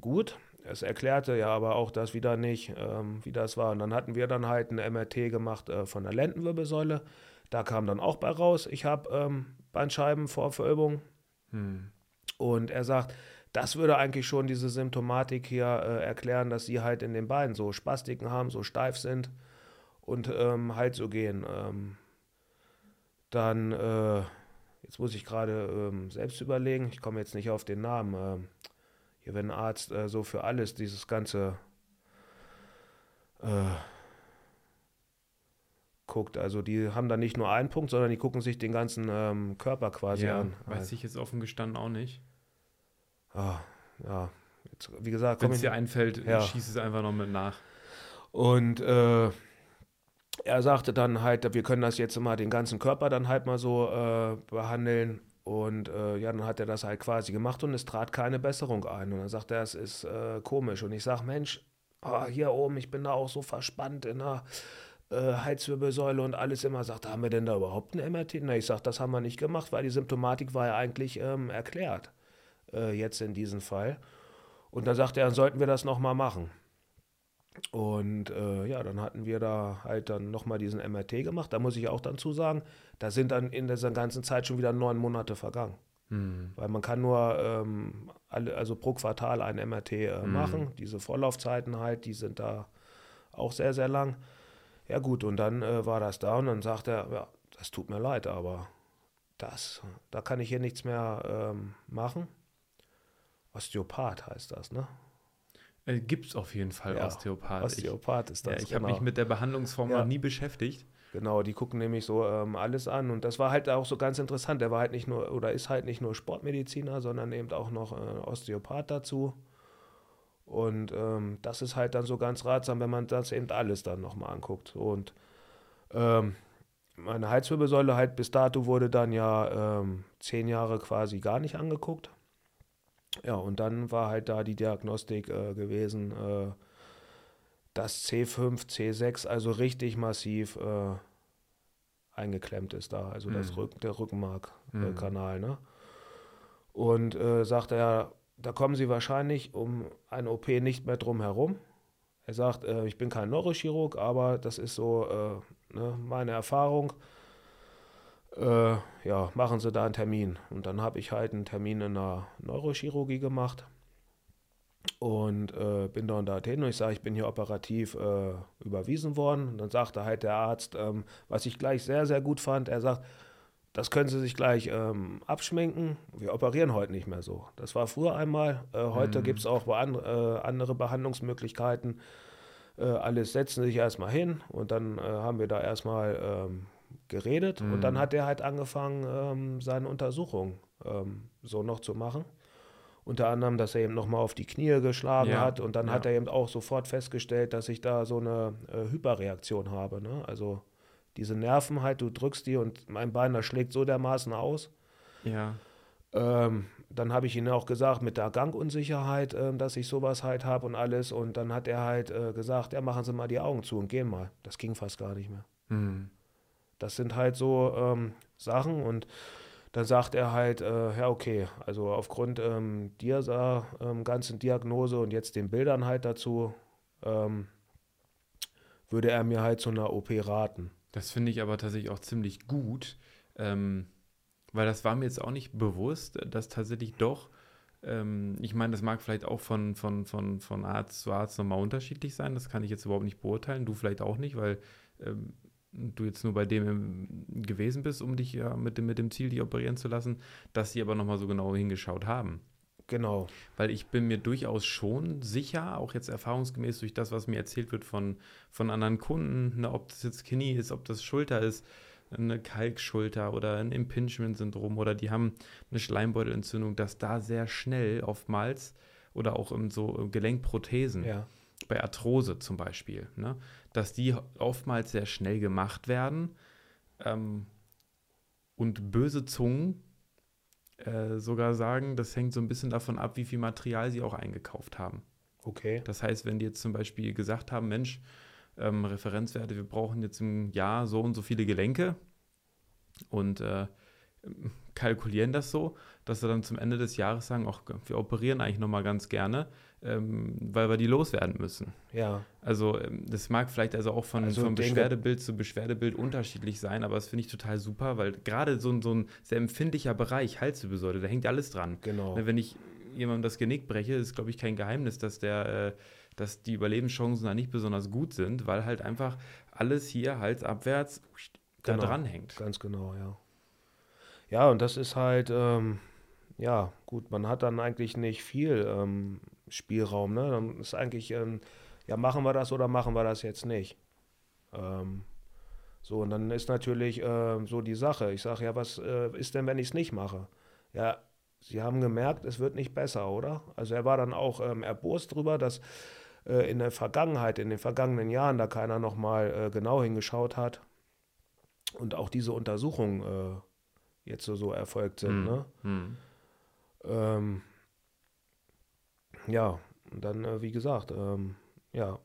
gut. Es erklärte ja aber auch das wieder nicht, ähm, wie das war. Und dann hatten wir dann halt ein MRT gemacht äh, von der Lendenwirbelsäule. Da kam dann auch bei raus, ich habe ähm, Bandscheibenvorverölbung. Hm. Und er sagt, das würde eigentlich schon diese Symptomatik hier äh, erklären, dass sie halt in den Beinen so Spastiken haben, so steif sind und ähm, halt so gehen. Ähm, dann, äh, jetzt muss ich gerade ähm, selbst überlegen, ich komme jetzt nicht auf den Namen. Ähm, hier, wenn ein Arzt äh, so für alles dieses ganze äh, guckt. Also die haben da nicht nur einen Punkt, sondern die gucken sich den ganzen ähm, Körper quasi ja, an. Weiß ich jetzt offen gestanden auch nicht. Ah, ja, jetzt, wie gesagt, wenn es dir einfällt, ja. schieß es einfach noch mit nach. Und äh, er sagte dann halt, wir können das jetzt immer den ganzen Körper dann halt mal so äh, behandeln. Und äh, ja, dann hat er das halt quasi gemacht und es trat keine Besserung ein. Und dann sagt er, es ist äh, komisch. Und ich sage, Mensch, oh, hier oben, ich bin da auch so verspannt in der äh, Heizwirbelsäule und alles immer. Sagt, haben wir denn da überhaupt ein MRT? Na, ich sage, das haben wir nicht gemacht, weil die Symptomatik war ja eigentlich ähm, erklärt, äh, jetzt in diesem Fall. Und dann sagt er, dann sollten wir das nochmal machen. Und äh, ja, dann hatten wir da halt dann nochmal diesen MRT gemacht. Da muss ich auch dann zu sagen, da sind dann in dieser ganzen Zeit schon wieder neun Monate vergangen. Mhm. Weil man kann nur ähm, alle, also pro Quartal ein MRT äh, mhm. machen. Diese Vorlaufzeiten halt, die sind da auch sehr, sehr lang. Ja gut, und dann äh, war das da und dann sagt er, ja, das tut mir leid, aber das, da kann ich hier nichts mehr ähm, machen. Osteopath heißt das, ne? Äh, Gibt es auf jeden Fall Ja, Osteopath. Osteopath ist das. ja, ich habe genau. mich mit der Behandlungsform Ja. noch nie beschäftigt. Genau, die gucken nämlich so ähm, alles an. Und das war halt auch so ganz interessant. Der war halt nicht nur, oder ist halt nicht nur Sportmediziner, sondern eben auch noch äh, Osteopath dazu. Und ähm, das ist halt dann so ganz ratsam, wenn man das eben alles dann nochmal anguckt. Und ähm, meine Halswirbelsäule halt bis dato wurde dann ja ähm, zehn Jahre quasi gar nicht angeguckt. Ja, und dann war halt da die Diagnostik äh, gewesen, äh, dass C5, C6 also richtig massiv äh, eingeklemmt ist da, also das Mhm. Rück, der Mhm. Rückenmarkkanal. Ne? Und äh, sagte er, da kommen Sie wahrscheinlich um eine OP nicht mehr drum herum. Er sagt, äh, ich bin kein Neurochirurg, aber das ist so äh, ne, meine Erfahrung. Äh, ja, machen Sie da einen Termin. Und dann habe ich halt einen Termin in der Neurochirurgie gemacht und äh, bin dann dorthin und ich sage, ich bin hier operativ äh, überwiesen worden. Und dann sagte halt der Arzt, ähm, was ich gleich sehr, sehr gut fand, er sagt, das können Sie sich gleich ähm, abschminken. Wir operieren heute nicht mehr so. Das war früher einmal. Äh, heute Mhm. gibt es auch bean- äh, andere Behandlungsmöglichkeiten. Äh, alles setzen sich erstmal hin und dann äh, haben wir da erstmal ähm, geredet. Und dann Mhm. hat er halt angefangen, ähm, seine Untersuchung ähm, so noch zu machen. Unter anderem, dass er eben nochmal auf die Knie geschlagen Ja, hat und dann hat ja. er eben auch sofort festgestellt, dass ich da so eine äh, Hyperreaktion habe. Ne? Also diese Nerven halt, du drückst die und mein Bein, das schlägt so dermaßen aus. Ja. Ähm, dann habe ich ihm auch gesagt, mit der Gangunsicherheit, ähm, dass ich sowas halt habe und alles. Und dann hat er halt äh, gesagt, ja, machen Sie mal die Augen zu und gehen mal. Das ging fast gar nicht mehr. Mhm. Das sind halt so ähm, Sachen und dann sagt er halt, äh, ja, okay, also aufgrund ähm, dieser ähm, ganzen Diagnose und jetzt den Bildern halt dazu, ähm, würde er mir halt zu einer OP raten. Das finde ich aber tatsächlich auch ziemlich gut, ähm, weil das war mir jetzt auch nicht bewusst, dass tatsächlich doch, ähm, ich meine, das mag vielleicht auch von, von, von, von Arzt zu Arzt nochmal unterschiedlich sein, das kann ich jetzt überhaupt nicht beurteilen, du vielleicht auch nicht, weil ähm, du jetzt nur bei dem im- gewesen bist, um dich ja mit dem, mit dem Ziel, dich operieren zu lassen, dass sie aber nochmal so genau hingeschaut haben. Genau. Weil ich bin mir durchaus schon sicher, auch jetzt erfahrungsgemäß durch das, was mir erzählt wird von, von anderen Kunden, ne, ob das jetzt Knie ist, ob das Schulter ist, eine Kalkschulter oder ein Impingement-Syndrom oder die haben eine Schleimbeutelentzündung, dass da sehr schnell oftmals oder auch in so Gelenkprothesen, Ja. bei Arthrose zum Beispiel, ne, dass die oftmals sehr schnell gemacht werden ähm, und böse Zungen äh, sogar sagen, das hängt so ein bisschen davon ab, wie viel Material sie auch eingekauft haben. Okay. Das heißt, wenn die jetzt zum Beispiel gesagt haben, Mensch, ähm, Referenzwerte, wir brauchen jetzt im Jahr so und so viele Gelenke und äh, kalkulieren das so, dass sie dann zum Ende des Jahres sagen, ach, wir operieren eigentlich nochmal ganz gerne, ähm, weil wir die loswerden müssen. Ja. Also ähm, das mag vielleicht also auch von, Also von Beschwerdebild zu Beschwerdebild unterschiedlich sein, aber das finde ich total super, weil gerade so, ein- so ein sehr empfindlicher Bereich, Halswirbelsäule, da hängt alles dran. Genau. Ne, Wenn ich jemandem das Genick breche, ist, glaube ich, kein Geheimnis, dass der, äh, dass die Überlebenschancen da nicht besonders gut sind, weil halt einfach alles hier halsabwärts da Genau. dran hängt. Ganz genau, ja. Ja, und das ist halt, ähm, ja, gut, man hat dann eigentlich nicht viel ähm, Spielraum, ne? Dann ist eigentlich, ähm, ja, machen wir das oder machen wir das jetzt nicht? Ähm, so, und dann ist natürlich ähm, so die Sache. Ich sage, ja, was äh, ist denn, wenn ich es nicht mache? Ja, Sie haben gemerkt, es wird nicht besser, oder? Also er war dann auch ähm, erbost drüber, dass äh, in der Vergangenheit, in den vergangenen Jahren, da keiner nochmal äh, genau hingeschaut hat und auch diese Untersuchungen äh, jetzt so, so erfolgt sind. Mhm. Ne? Mhm. Ähm, ja, und dann, äh, wie gesagt, ähm, ja,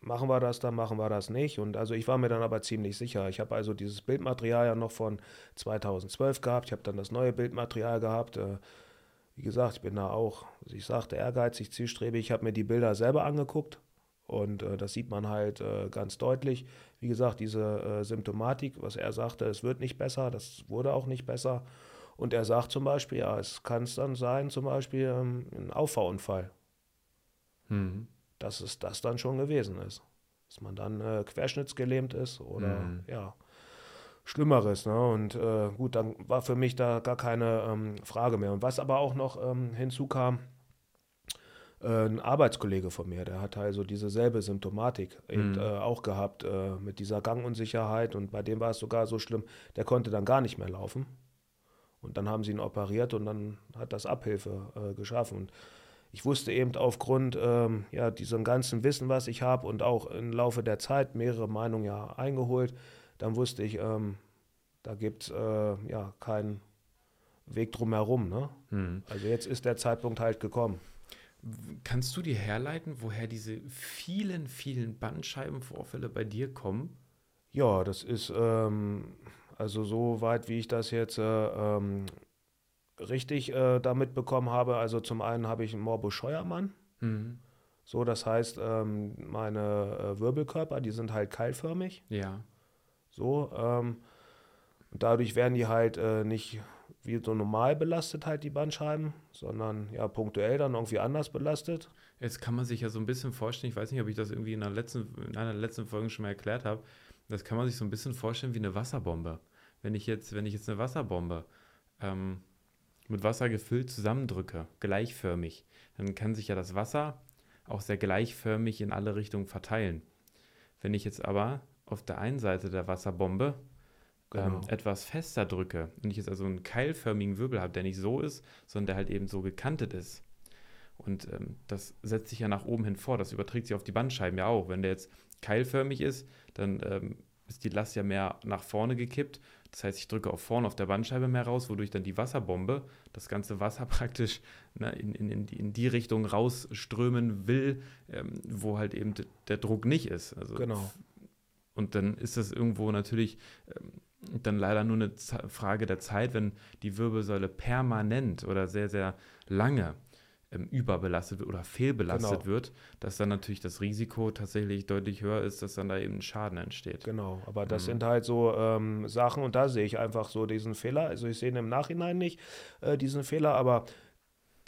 machen wir das dann, machen wir das nicht. Und also ich war mir dann aber ziemlich sicher. Ich habe also dieses Bildmaterial ja noch von 2012 gehabt. Ich habe dann das neue Bildmaterial gehabt. Äh, wie gesagt, ich bin da auch, also ich sagte, ehrgeizig, zielstrebig. Ich habe mir die Bilder selber angeguckt und äh, das sieht man halt äh, ganz deutlich. Wie gesagt, diese äh, Symptomatik, was er sagte, es wird nicht besser, das wurde auch nicht besser. Und er sagt zum Beispiel, ja, es kann es dann sein, zum Beispiel ähm, ein Auffahrunfall. Mhm. Dass es das dann schon gewesen ist. Dass man dann äh, querschnittsgelähmt ist oder mhm. ja, Schlimmeres. Ne? Und äh, gut, dann war für mich da gar keine ähm, Frage mehr. Und was aber auch noch ähm, hinzukam, äh, ein Arbeitskollege von mir, der hat also diese selbe Symptomatik eben, mhm. äh, auch gehabt äh, mit dieser Gangunsicherheit und bei dem war es sogar so schlimm, der konnte dann gar nicht mehr laufen. Und dann haben sie ihn operiert und dann hat das Abhilfe äh, geschaffen. Und ich wusste eben aufgrund ähm, ja, diesem ganzen Wissen, was ich habe und auch im Laufe der Zeit mehrere Meinungen ja eingeholt, dann wusste ich, ähm, da gibt es äh, ja keinen Weg drumherum. Ne? Mhm. Also jetzt ist der Zeitpunkt halt gekommen. Kannst du dir herleiten, woher diese vielen, vielen Bandscheibenvorfälle bei dir kommen? Ja, das ist ähm, also so weit, wie ich das jetzt äh, ähm, richtig äh, damit bekommen habe. Also zum einen habe ich einen Morbus Scheuermann. Mhm. So, das heißt, ähm, meine äh, Wirbelkörper, die sind halt keilförmig. Ja. So, ähm, dadurch werden die halt äh, nicht wie so normal belastet halt die Bandscheiben, sondern ja punktuell dann irgendwie anders belastet. Jetzt kann man sich ja so ein bisschen vorstellen, ich weiß nicht, ob ich das irgendwie in einer letzten, in einer letzten Folge schon mal erklärt habe, das kann man sich so ein bisschen vorstellen wie eine Wasserbombe. Wenn ich jetzt, wenn ich jetzt eine Wasserbombe ähm, mit Wasser gefüllt zusammendrücke, gleichförmig, dann kann sich ja das Wasser auch sehr gleichförmig in alle Richtungen verteilen. Wenn ich jetzt aber auf der einen Seite der Wasserbombe genau. ähm, etwas fester drücke und ich jetzt also einen keilförmigen Wirbel habe, der nicht so ist, sondern der halt eben so gekantet ist. Und ähm, das setzt sich ja nach oben hin vor. Das überträgt sich auf die Bandscheiben ja auch. Wenn der jetzt keilförmig ist, dann ähm, ist die Last ja mehr nach vorne gekippt. Das heißt, ich drücke auch vorne auf der Bandscheibe mehr raus, wodurch dann die Wasserbombe das ganze Wasser (laughs) praktisch ne, in, in, in, die, in, die, Richtung rausströmen will, ähm, wo halt eben der Druck nicht ist. Also, genau. Und dann ist das irgendwo natürlich ähm, dann leider nur eine Frage der Zeit, wenn die Wirbelsäule permanent oder sehr, sehr lange ähm, überbelastet wird oder fehlbelastet genau. wird, dass dann natürlich das Risiko tatsächlich deutlich höher ist, dass dann da eben ein Schaden entsteht. Genau, aber das mhm. sind halt so ähm, Sachen und da sehe ich einfach so diesen Fehler. Also ich sehe ihn im Nachhinein nicht, äh, diesen Fehler, aber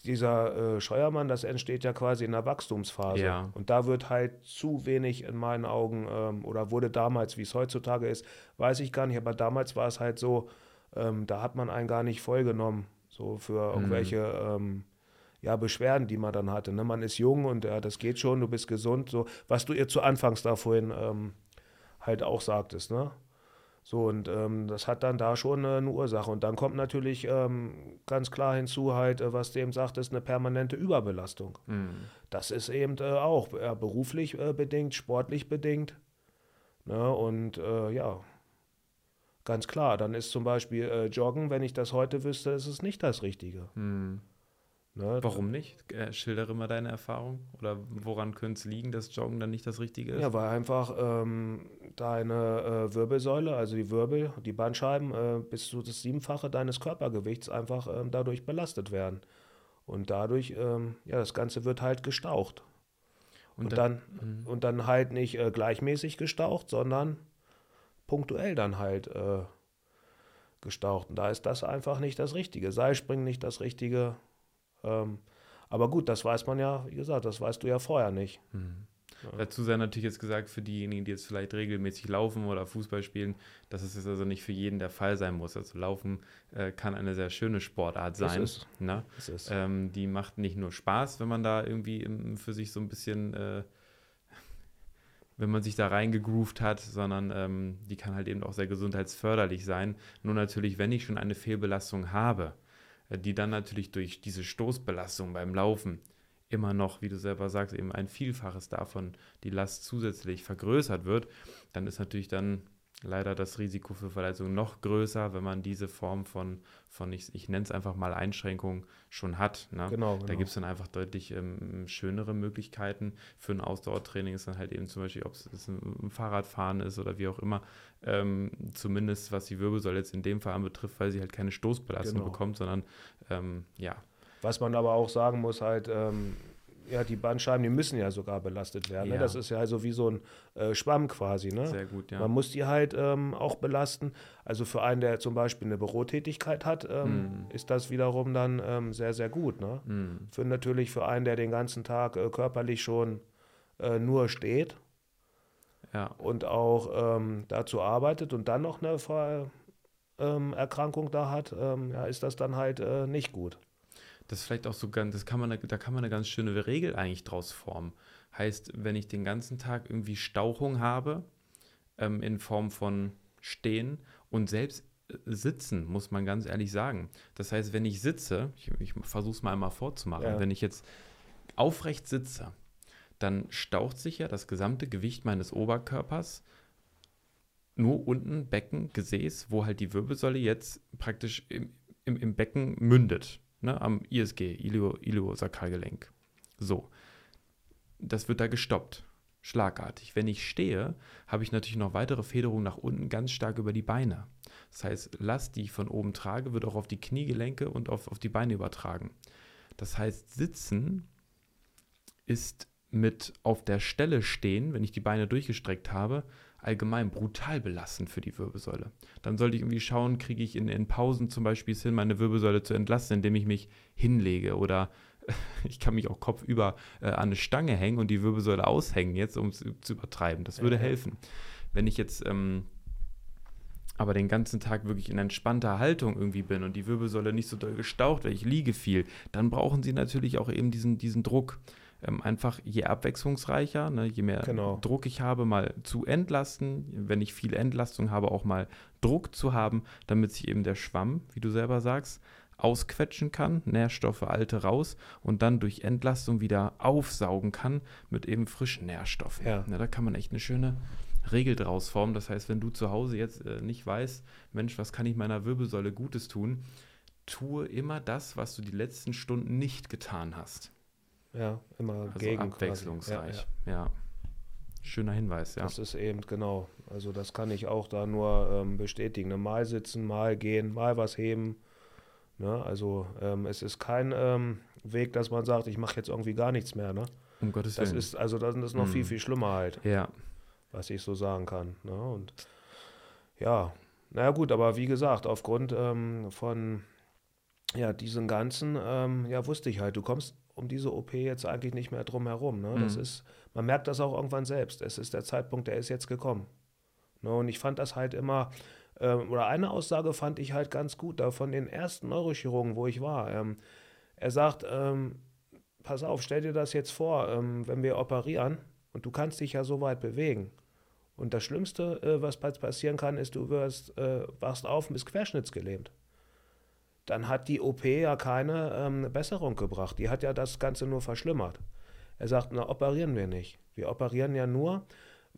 dieser äh, Scheuermann, das entsteht ja quasi in der Wachstumsphase. Ja. Und da wird halt zu wenig in meinen Augen, ähm, oder wurde damals, wie es heutzutage ist, weiß ich gar nicht, aber damals war es halt so, ähm, da hat man einen gar nicht vollgenommen, so für mhm. irgendwelche ähm, ja, Beschwerden, die man dann hatte. Ne? Man ist jung und ja, das geht schon, du bist gesund, so was du ihr zu Anfangs da vorhin ähm, halt auch sagtest, ne? So, und ähm, das hat dann da schon äh, eine Ursache. Und dann kommt natürlich ähm, ganz klar hinzu, halt, äh, was du eben sagtest, eine permanente Überbelastung. Mhm. Das ist eben äh, auch äh, beruflich äh, bedingt, sportlich bedingt. Ne? Und äh, ja, ganz klar, dann ist zum Beispiel Joggen, wenn ich das heute wüsste, ist es nicht das Richtige. Mhm. Ne? Warum nicht? Äh, schildere mal deine Erfahrung. Oder woran könnte es liegen, dass Joggen dann nicht das Richtige ist? Ja, weil einfach ähm, deine äh, Wirbelsäule, also die Wirbel, die Bandscheiben, äh, bis zu das Siebenfache deines Körpergewichts einfach ähm, dadurch belastet werden. Und dadurch, ähm, ja, das Ganze wird halt gestaucht. Und, und dann, dann mhm. und dann halt nicht äh, gleichmäßig gestaucht, sondern punktuell dann halt äh, gestaucht. Und da ist das einfach nicht das Richtige. Seilspringen nicht das Richtige ähm, aber gut, das weiß man ja, wie gesagt, das weißt du ja vorher nicht. Mhm. Ja. Dazu sei natürlich jetzt gesagt, für diejenigen, die jetzt vielleicht regelmäßig laufen oder Fußball spielen, dass es jetzt also nicht für jeden der Fall sein muss. Also Laufen äh, kann eine sehr schöne Sportart sein. Es ist. Ne? Es ist. Ähm, die macht nicht nur Spaß, wenn man da irgendwie im, für sich so ein bisschen, äh, wenn man sich da reingegroovt hat, sondern ähm, die kann halt eben auch sehr gesundheitsförderlich sein. Nur natürlich, wenn ich schon eine Fehlbelastung habe, die dann natürlich durch diese Stoßbelastung beim Laufen immer noch, wie du selber sagst, eben ein Vielfaches davon die Last zusätzlich vergrößert wird, dann ist natürlich dann leider das Risiko für Verletzungen noch größer, wenn man diese Form von, von ich, ich nenne es einfach mal Einschränkung schon hat. Ne? Genau, genau. Da gibt es dann einfach deutlich ähm, schönere Möglichkeiten. Für ein Ausdauertraining ist dann halt eben zum Beispiel, ob es ein Fahrradfahren ist oder wie auch immer, ähm, zumindest was die Wirbelsäule jetzt in dem Fall anbetrifft, weil sie halt keine Stoßbelastung genau. bekommt, sondern ähm, ja. Was man aber auch sagen muss, halt, ähm, ja, die Bandscheiben, die müssen ja sogar belastet werden. Ne? Ja. Ne? Das ist ja also wie so ein äh, Schwamm quasi. Ne? Sehr gut, ja. Man muss die halt ähm, auch belasten. Also für einen, der zum Beispiel eine Bürotätigkeit hat, ähm, mm. ist das wiederum dann ähm, sehr, sehr gut. Ne? Mm. Für natürlich für einen, der den ganzen Tag äh, körperlich schon äh, nur steht ja. und auch ähm, dazu arbeitet und dann noch eine ähm, Erkrankung da hat, ähm, ja, ist das dann halt äh, nicht gut das ist vielleicht auch so ganz, das kann man, da kann man eine ganz schöne Regel eigentlich draus formen. Heißt, wenn ich den ganzen Tag irgendwie Stauchung habe, ähm, in Form von Stehen und selbst äh, Sitzen, muss man ganz ehrlich sagen. Das heißt, wenn ich sitze, ich, ich versuche es mal einmal vorzumachen, ja. wenn ich jetzt aufrecht sitze, dann staucht sich ja das gesamte Gewicht meines Oberkörpers nur unten, Becken, Gesäß, wo halt die Wirbelsäule jetzt praktisch im, im, im Becken mündet ne, am ISG, Iliosakralgelenk. So, das wird da gestoppt, schlagartig. Wenn ich stehe, habe ich natürlich noch weitere Federung nach unten ganz stark über die Beine. Das heißt, Last, die ich von oben trage, wird auch auf die Kniegelenke und auf, auf die Beine übertragen. Das heißt, Sitzen ist mit auf der Stelle stehen, wenn ich die Beine durchgestreckt habe, allgemein brutal belastend für die Wirbelsäule. Dann sollte ich irgendwie schauen, kriege ich in, in Pausen zum Beispiel es hin, meine Wirbelsäule zu entlasten, indem ich mich hinlege oder (laughs) ich kann mich auch kopfüber äh, an eine Stange hängen und die Wirbelsäule aushängen, jetzt um es zu übertreiben. Das würde helfen. Wenn ich jetzt ähm, aber den ganzen Tag wirklich in entspannter Haltung irgendwie bin und die Wirbelsäule nicht so doll gestaucht, weil ich liege viel, dann brauchen sie natürlich auch eben diesen, diesen Druck ähm, einfach je abwechslungsreicher, ne, je mehr genau. Druck ich habe, mal zu entlasten, wenn ich viel Entlastung habe, auch mal Druck zu haben, damit sich eben der Schwamm, wie du selber sagst, ausquetschen kann, Nährstoffe alte raus und dann durch Entlastung wieder aufsaugen kann mit eben frischen Nährstoffen. Ja. ja da kann man echt eine schöne Regel draus formen. Das heißt, wenn du zu Hause jetzt äh, nicht weißt, Mensch, was kann ich meiner Wirbelsäule Gutes tun, tue immer das, was du die letzten Stunden nicht getan hast. Ja, immer also gegen. Abwechslungsreich, ja, ja. ja, Schöner Hinweis, ja. Das ist eben, genau. Also das kann ich auch da nur ähm, bestätigen. Ne? Mal sitzen, mal gehen, mal was heben. Ne? Also ähm, es ist kein ähm, Weg, dass man sagt, ich mache jetzt irgendwie gar nichts mehr. Ne? Um Gottes Willen. Das ist, also das ist noch hm. viel, viel schlimmer halt. Ja. Was ich so sagen kann. Ne? Und ja, naja gut, aber wie gesagt, aufgrund ähm, von ja, diesen ganzen, ähm, ja, wusste ich halt, du kommst um diese OP jetzt eigentlich nicht mehr drum herum. Ne? Das mhm. ist, man merkt das auch irgendwann selbst. Es ist der Zeitpunkt, der ist jetzt gekommen. Ne? Und ich fand das halt immer, ähm, oder eine Aussage fand ich halt ganz gut, da von den ersten Neurochirurgen, wo ich war. Ähm, er sagt, ähm, pass auf, stell dir das jetzt vor, ähm, wenn wir operieren und du kannst dich ja so weit bewegen. Und das Schlimmste, äh, was passieren kann, ist, du wirst, äh, wachst auf und bist querschnittsgelähmt dann hat die OP ja keine ähm, Besserung gebracht. Die hat ja das Ganze nur verschlimmert. Er sagt, na, operieren wir nicht. Wir operieren ja nur,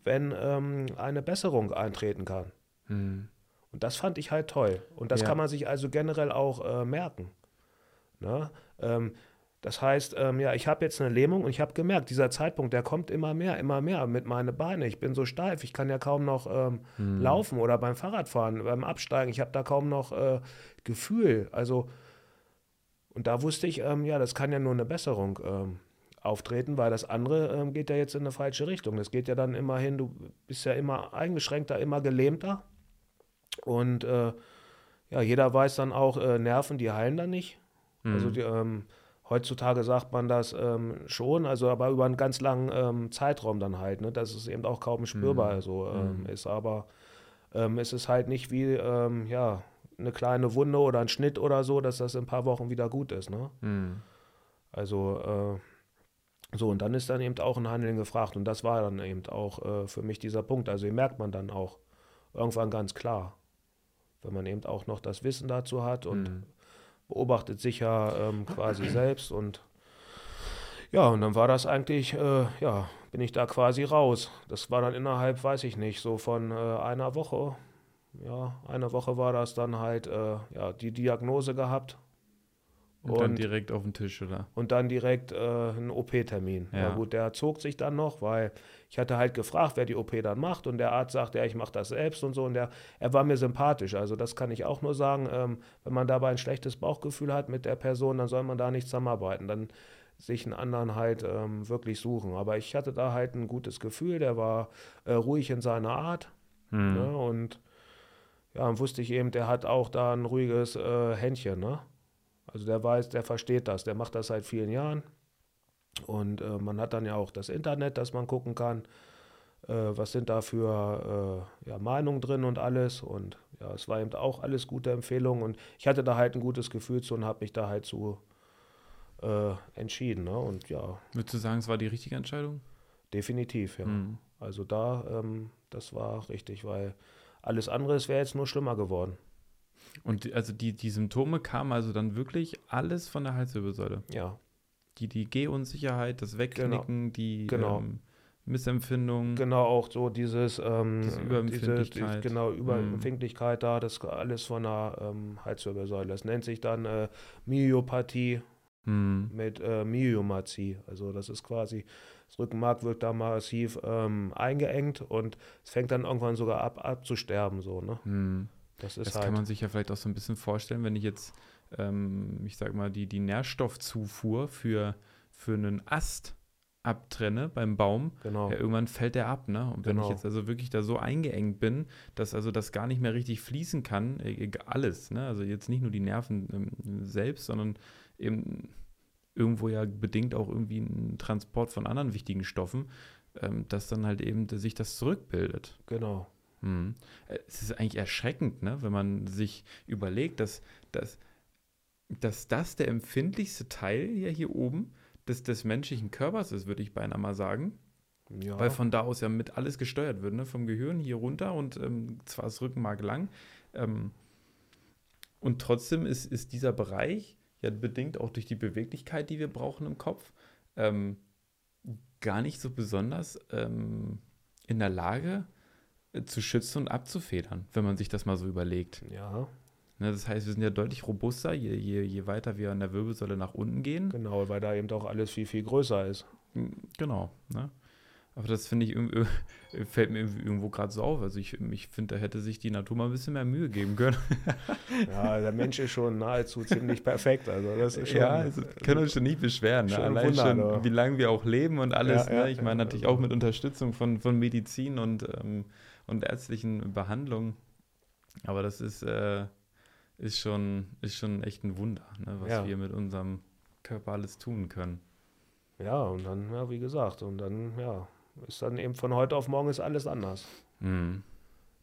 wenn ähm, eine Besserung eintreten kann. Mhm. Und das fand ich halt toll. Und das ja. kann man sich also generell auch äh, merken. Ne? Ähm, das heißt, ähm, ja, ich habe jetzt eine Lähmung und ich habe gemerkt, dieser Zeitpunkt, der kommt immer mehr, immer mehr mit meinen Beinen. Ich bin so steif, ich kann ja kaum noch ähm, hm. laufen oder beim Fahrradfahren, beim Absteigen, ich habe da kaum noch äh, Gefühl. Also, und da wusste ich, ähm, ja, das kann ja nur eine Besserung ähm, auftreten, weil das andere ähm, geht ja jetzt in eine falsche Richtung. Das geht ja dann immerhin, du bist ja immer eingeschränkter, immer gelähmter. Und äh, ja, jeder weiß dann auch, äh, Nerven, die heilen dann nicht. Also mhm. Also die, ähm, Heutzutage sagt man das ähm, schon, also aber über einen ganz langen ähm, Zeitraum dann halt, ne, dass es eben auch kaum spürbar mhm. so, ähm, mhm. ist. Aber ähm, es ist halt nicht wie ähm, ja, eine kleine Wunde oder ein Schnitt oder so, dass das in ein paar Wochen wieder gut ist. Ne? Mhm. Also äh, so, und dann ist dann eben auch ein Handeln gefragt. Und das war dann eben auch äh, für mich dieser Punkt. Also den merkt man dann auch irgendwann ganz klar, wenn man eben auch noch das Wissen dazu hat und mhm beobachtet sich ja ähm, quasi selbst und Ja, und dann war das eigentlich, äh, ja, bin ich da quasi raus. Das war dann innerhalb, weiß ich nicht, so von äh, einer Woche. Ja, eine Woche war das dann halt, äh, ja, die Diagnose gehabt. Und, und, dann direkt auf den Tisch, oder? Und dann direkt äh, ein OP-Termin. Ja. ja. gut, der zog sich dann noch, weil ich hatte halt gefragt, wer die OP dann macht. Und der Arzt sagte, ja, ich mache das selbst und so. Und der, er war mir sympathisch. Also das kann ich auch nur sagen. Ähm, wenn man dabei ein schlechtes Bauchgefühl hat mit der Person, dann soll man da nicht zusammenarbeiten. Dann sich einen anderen halt ähm, wirklich suchen. Aber ich hatte da halt ein gutes Gefühl. Der war äh, ruhig in seiner Art. Mhm. Ne? Und ja, wusste ich eben, der hat auch da ein ruhiges äh, Händchen. Ne? Also der weiß, der versteht das, der macht das seit vielen Jahren. Und äh, man hat dann ja auch das Internet, dass man gucken kann, äh, was sind da für äh, ja, Meinungen drin und alles. Und ja, es war eben auch alles gute Empfehlungen. Und ich hatte da halt ein gutes Gefühl zu und habe mich da halt zu äh, entschieden. Ne? Und ja. Würdest du sagen, es war die richtige Entscheidung? Definitiv, ja. Mhm. Also da, ähm, das war richtig, weil alles andere wäre jetzt nur schlimmer geworden. Und also die, die Symptome kamen also dann wirklich alles von der Halswirbelsäule. Ja. Die, die Gehunsicherheit, das Wegknicken, genau. die genau. Ähm, Missempfindung. Genau, auch so dieses ähm, diese Überempfindlichkeit. Diese, genau, Überempfindlichkeit mhm. da, das alles von der ähm, Halswirbelsäule. Das nennt sich dann äh, Myopathie mhm. mit äh, Myomazie. Also das ist quasi, das Rückenmark wird da massiv ähm, eingeengt und es fängt dann irgendwann sogar ab abzusterben. So, ne? Mhm. Das, ist das halt kann man sich ja vielleicht auch so ein bisschen vorstellen, wenn ich jetzt, ähm, ich sag mal, die, die Nährstoffzufuhr für, für einen Ast abtrenne beim Baum, genau. ja, irgendwann fällt der ab, ne? Und wenn genau. ich jetzt also wirklich da so eingeengt bin, dass also das gar nicht mehr richtig fließen kann, äh, alles, ne? Also jetzt nicht nur die Nerven ähm, selbst, sondern eben irgendwo ja bedingt auch irgendwie ein Transport von anderen wichtigen Stoffen, ähm, dass dann halt eben sich das zurückbildet. Genau. Hm. Es ist eigentlich erschreckend, ne, wenn man sich überlegt, dass, dass, dass das der empfindlichste Teil ja hier oben des, des menschlichen Körpers ist, würde ich beinahe mal sagen. Ja. Weil von da aus ja mit alles gesteuert wird, ne? vom Gehirn hier runter und ähm, zwar das Rückenmark lang. Ähm, und trotzdem ist, ist dieser Bereich ja bedingt auch durch die Beweglichkeit, die wir brauchen im Kopf, ähm, gar nicht so besonders ähm, in der Lage, zu schützen und abzufedern, wenn man sich das mal so überlegt. Ja. Ne, das heißt, wir sind ja deutlich robuster, je, je, je weiter wir an der Wirbelsäule nach unten gehen. Genau, weil da eben auch alles viel, viel größer ist. Hm, genau. Ne? Aber das finde ich (laughs) fällt mir irgendwo gerade so auf. Also ich, ich finde, da hätte sich die Natur mal ein bisschen mehr Mühe geben können. (laughs) ja, der Mensch ist schon nahezu ziemlich perfekt. Also das ist schon, ja, also können uns schon nicht beschweren. Ne? Allein Wunder, schon, oder? wie lange wir auch leben und alles. Ja, ne? Ich meine natürlich auch mit Unterstützung von, von Medizin und ähm, und ärztlichen Behandlung. Aber das ist, äh, ist, schon, ist schon echt ein Wunder, ne, was ja. wir mit unserem Körper alles tun können. Ja, und dann, ja, wie gesagt, und dann, ja, ist dann eben von heute auf morgen ist alles anders. Mhm.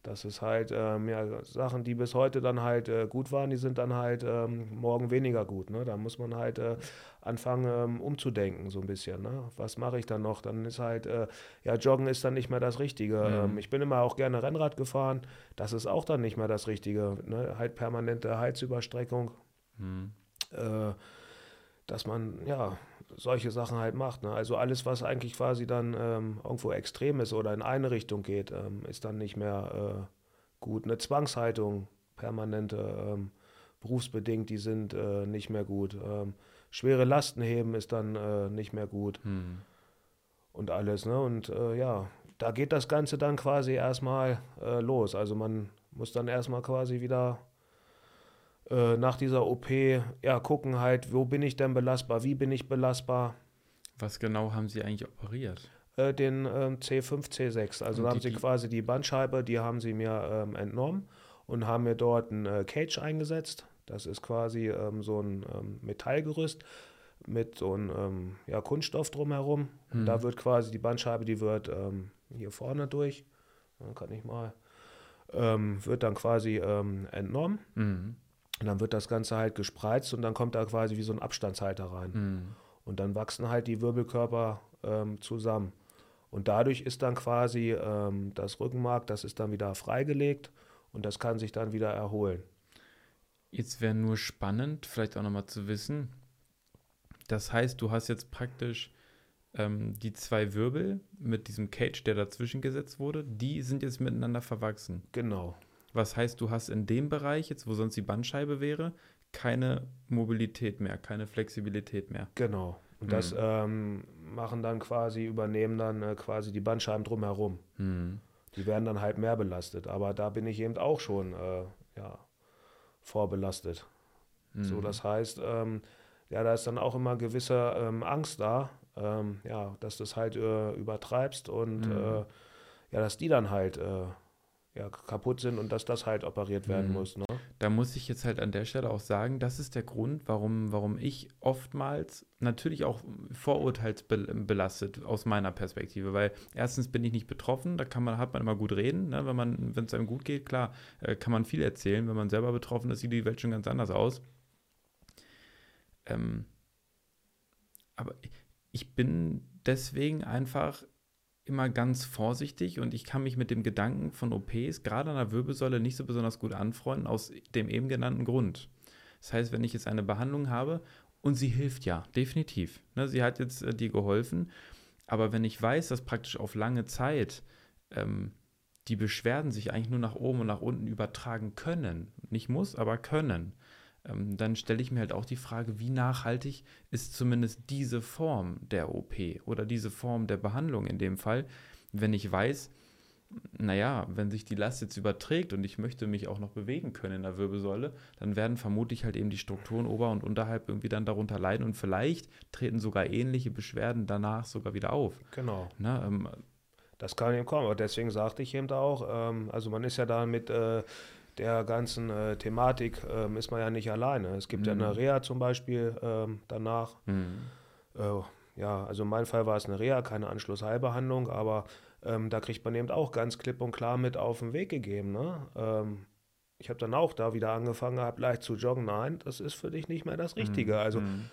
Das ist halt ähm, ja, Sachen, die bis heute dann halt äh, gut waren, die sind dann halt ähm, morgen weniger gut. Ne? Da muss man halt äh, anfangen ähm, umzudenken so ein bisschen. Ne? Was mache ich dann noch? Dann ist halt, äh, ja, Joggen ist dann nicht mehr das Richtige. Mhm. Ähm, ich bin immer auch gerne Rennrad gefahren. Das ist auch dann nicht mehr das Richtige. Ne? Halt permanente Heizüberstreckung. Mhm. Äh, dass man, ja, solche Sachen halt macht. Ne? Also alles, was eigentlich quasi dann ähm, irgendwo extrem ist oder in eine Richtung geht, ähm, ist dann nicht mehr äh, gut. Eine Zwangshaltung, permanente, ähm, berufsbedingt, die sind äh, nicht mehr gut. Ähm, schwere Lasten heben ist dann äh, nicht mehr gut. Hm. Und alles. Ne? Und äh, ja, da geht das Ganze dann quasi erstmal äh, los. Also man muss dann erstmal quasi wieder äh, nach dieser OP ja gucken halt, wo bin ich denn belastbar, wie bin ich belastbar. Was genau haben Sie eigentlich operiert? Äh, den ähm, C5, C6. Also da haben sie quasi die Bandscheibe, die haben sie mir ähm, entnommen und haben mir dort ein äh, Cage eingesetzt. Das ist quasi ähm, so ein ähm, Metallgerüst mit so einem ähm, ja, Kunststoff drumherum. Mhm. Da wird quasi die Bandscheibe, die wird ähm, hier vorne durch, dann kann ich mal, wird dann quasi entnommen. Mhm. Und dann wird das Ganze halt gespreizt und dann kommt da quasi wie so ein Abstandshalter rein. Mhm. Und dann wachsen halt die Wirbelkörper ähm, zusammen. Und dadurch ist dann quasi ähm, das Rückenmark, das ist dann wieder freigelegt und das kann sich dann wieder erholen. Jetzt wäre nur spannend, vielleicht auch nochmal zu wissen, Das heißt, du hast jetzt praktisch ähm, die zwei Wirbel mit diesem Cage, der dazwischen gesetzt wurde, die sind jetzt miteinander verwachsen. Genau. Was heißt, du hast in dem Bereich, jetzt wo sonst die Bandscheibe wäre, keine Mobilität mehr, keine Flexibilität mehr. Genau. Und das mhm. ähm, machen dann quasi, übernehmen dann äh, quasi die Bandscheiben drumherum. Mhm. Die werden dann halt mehr belastet. Aber da bin ich eben auch schon äh, ja, vorbelastet. Mhm. So, das heißt, ähm, ja, da ist dann auch immer gewisse ähm, Angst da, ähm, ja, dass du es halt äh, übertreibst und mhm. äh, ja, dass die dann halt äh, ja, kaputt sind und dass das halt operiert werden mhm. muss. Ne? Da muss ich jetzt halt an der Stelle auch sagen, das ist der Grund, warum, warum ich oftmals natürlich auch vorurteilsbelastet aus meiner Perspektive, weil erstens bin ich nicht betroffen, da kann man, hat man immer gut reden, ne? wenn man, wenn es einem gut geht, klar, äh, kann man viel erzählen, wenn man selber betroffen ist, sieht die Welt schon ganz anders aus. Ähm, aber ich bin deswegen einfach immer ganz vorsichtig und ich kann mich mit dem Gedanken von OPs, gerade an der Wirbelsäule, nicht so besonders gut anfreunden, aus dem eben genannten Grund. Das heißt, wenn ich jetzt eine Behandlung habe und sie hilft ja, definitiv. Ne, sie hat jetzt äh, dir geholfen, aber wenn ich weiß, dass praktisch auf lange Zeit ähm, die Beschwerden sich eigentlich nur nach oben und nach unten übertragen können, nicht muss, aber können, ähm, dann stelle ich mir halt auch die Frage, wie nachhaltig ist zumindest diese Form der OP oder diese Form der Behandlung in dem Fall, wenn ich weiß, naja, wenn sich die Last jetzt überträgt und ich möchte mich auch noch bewegen können in der Wirbelsäule, dann werden vermutlich halt eben die Strukturen ober- und unterhalb irgendwie dann darunter leiden und vielleicht treten sogar ähnliche Beschwerden danach sogar wieder auf. Genau. Na, ähm, das kann eben kommen, aber deswegen sagte ich eben auch, ähm, also man ist ja da mit äh, der ganzen äh, Thematik ähm, ist man ja nicht alleine. Es gibt mhm. ja eine. Reha zum Beispiel ähm, danach. Mhm. Äh, ja, also in meinem Fall war es eine Reha, keine Anschlussheilbehandlung, aber ähm, da kriegt man eben auch ganz klipp und klar mit auf den Weg gegeben. Ne? Ähm, ich habe dann auch da wieder angefangen gehabt, leicht zu joggen. Nein, das ist für dich nicht mehr das Richtige. Mhm. Also mhm.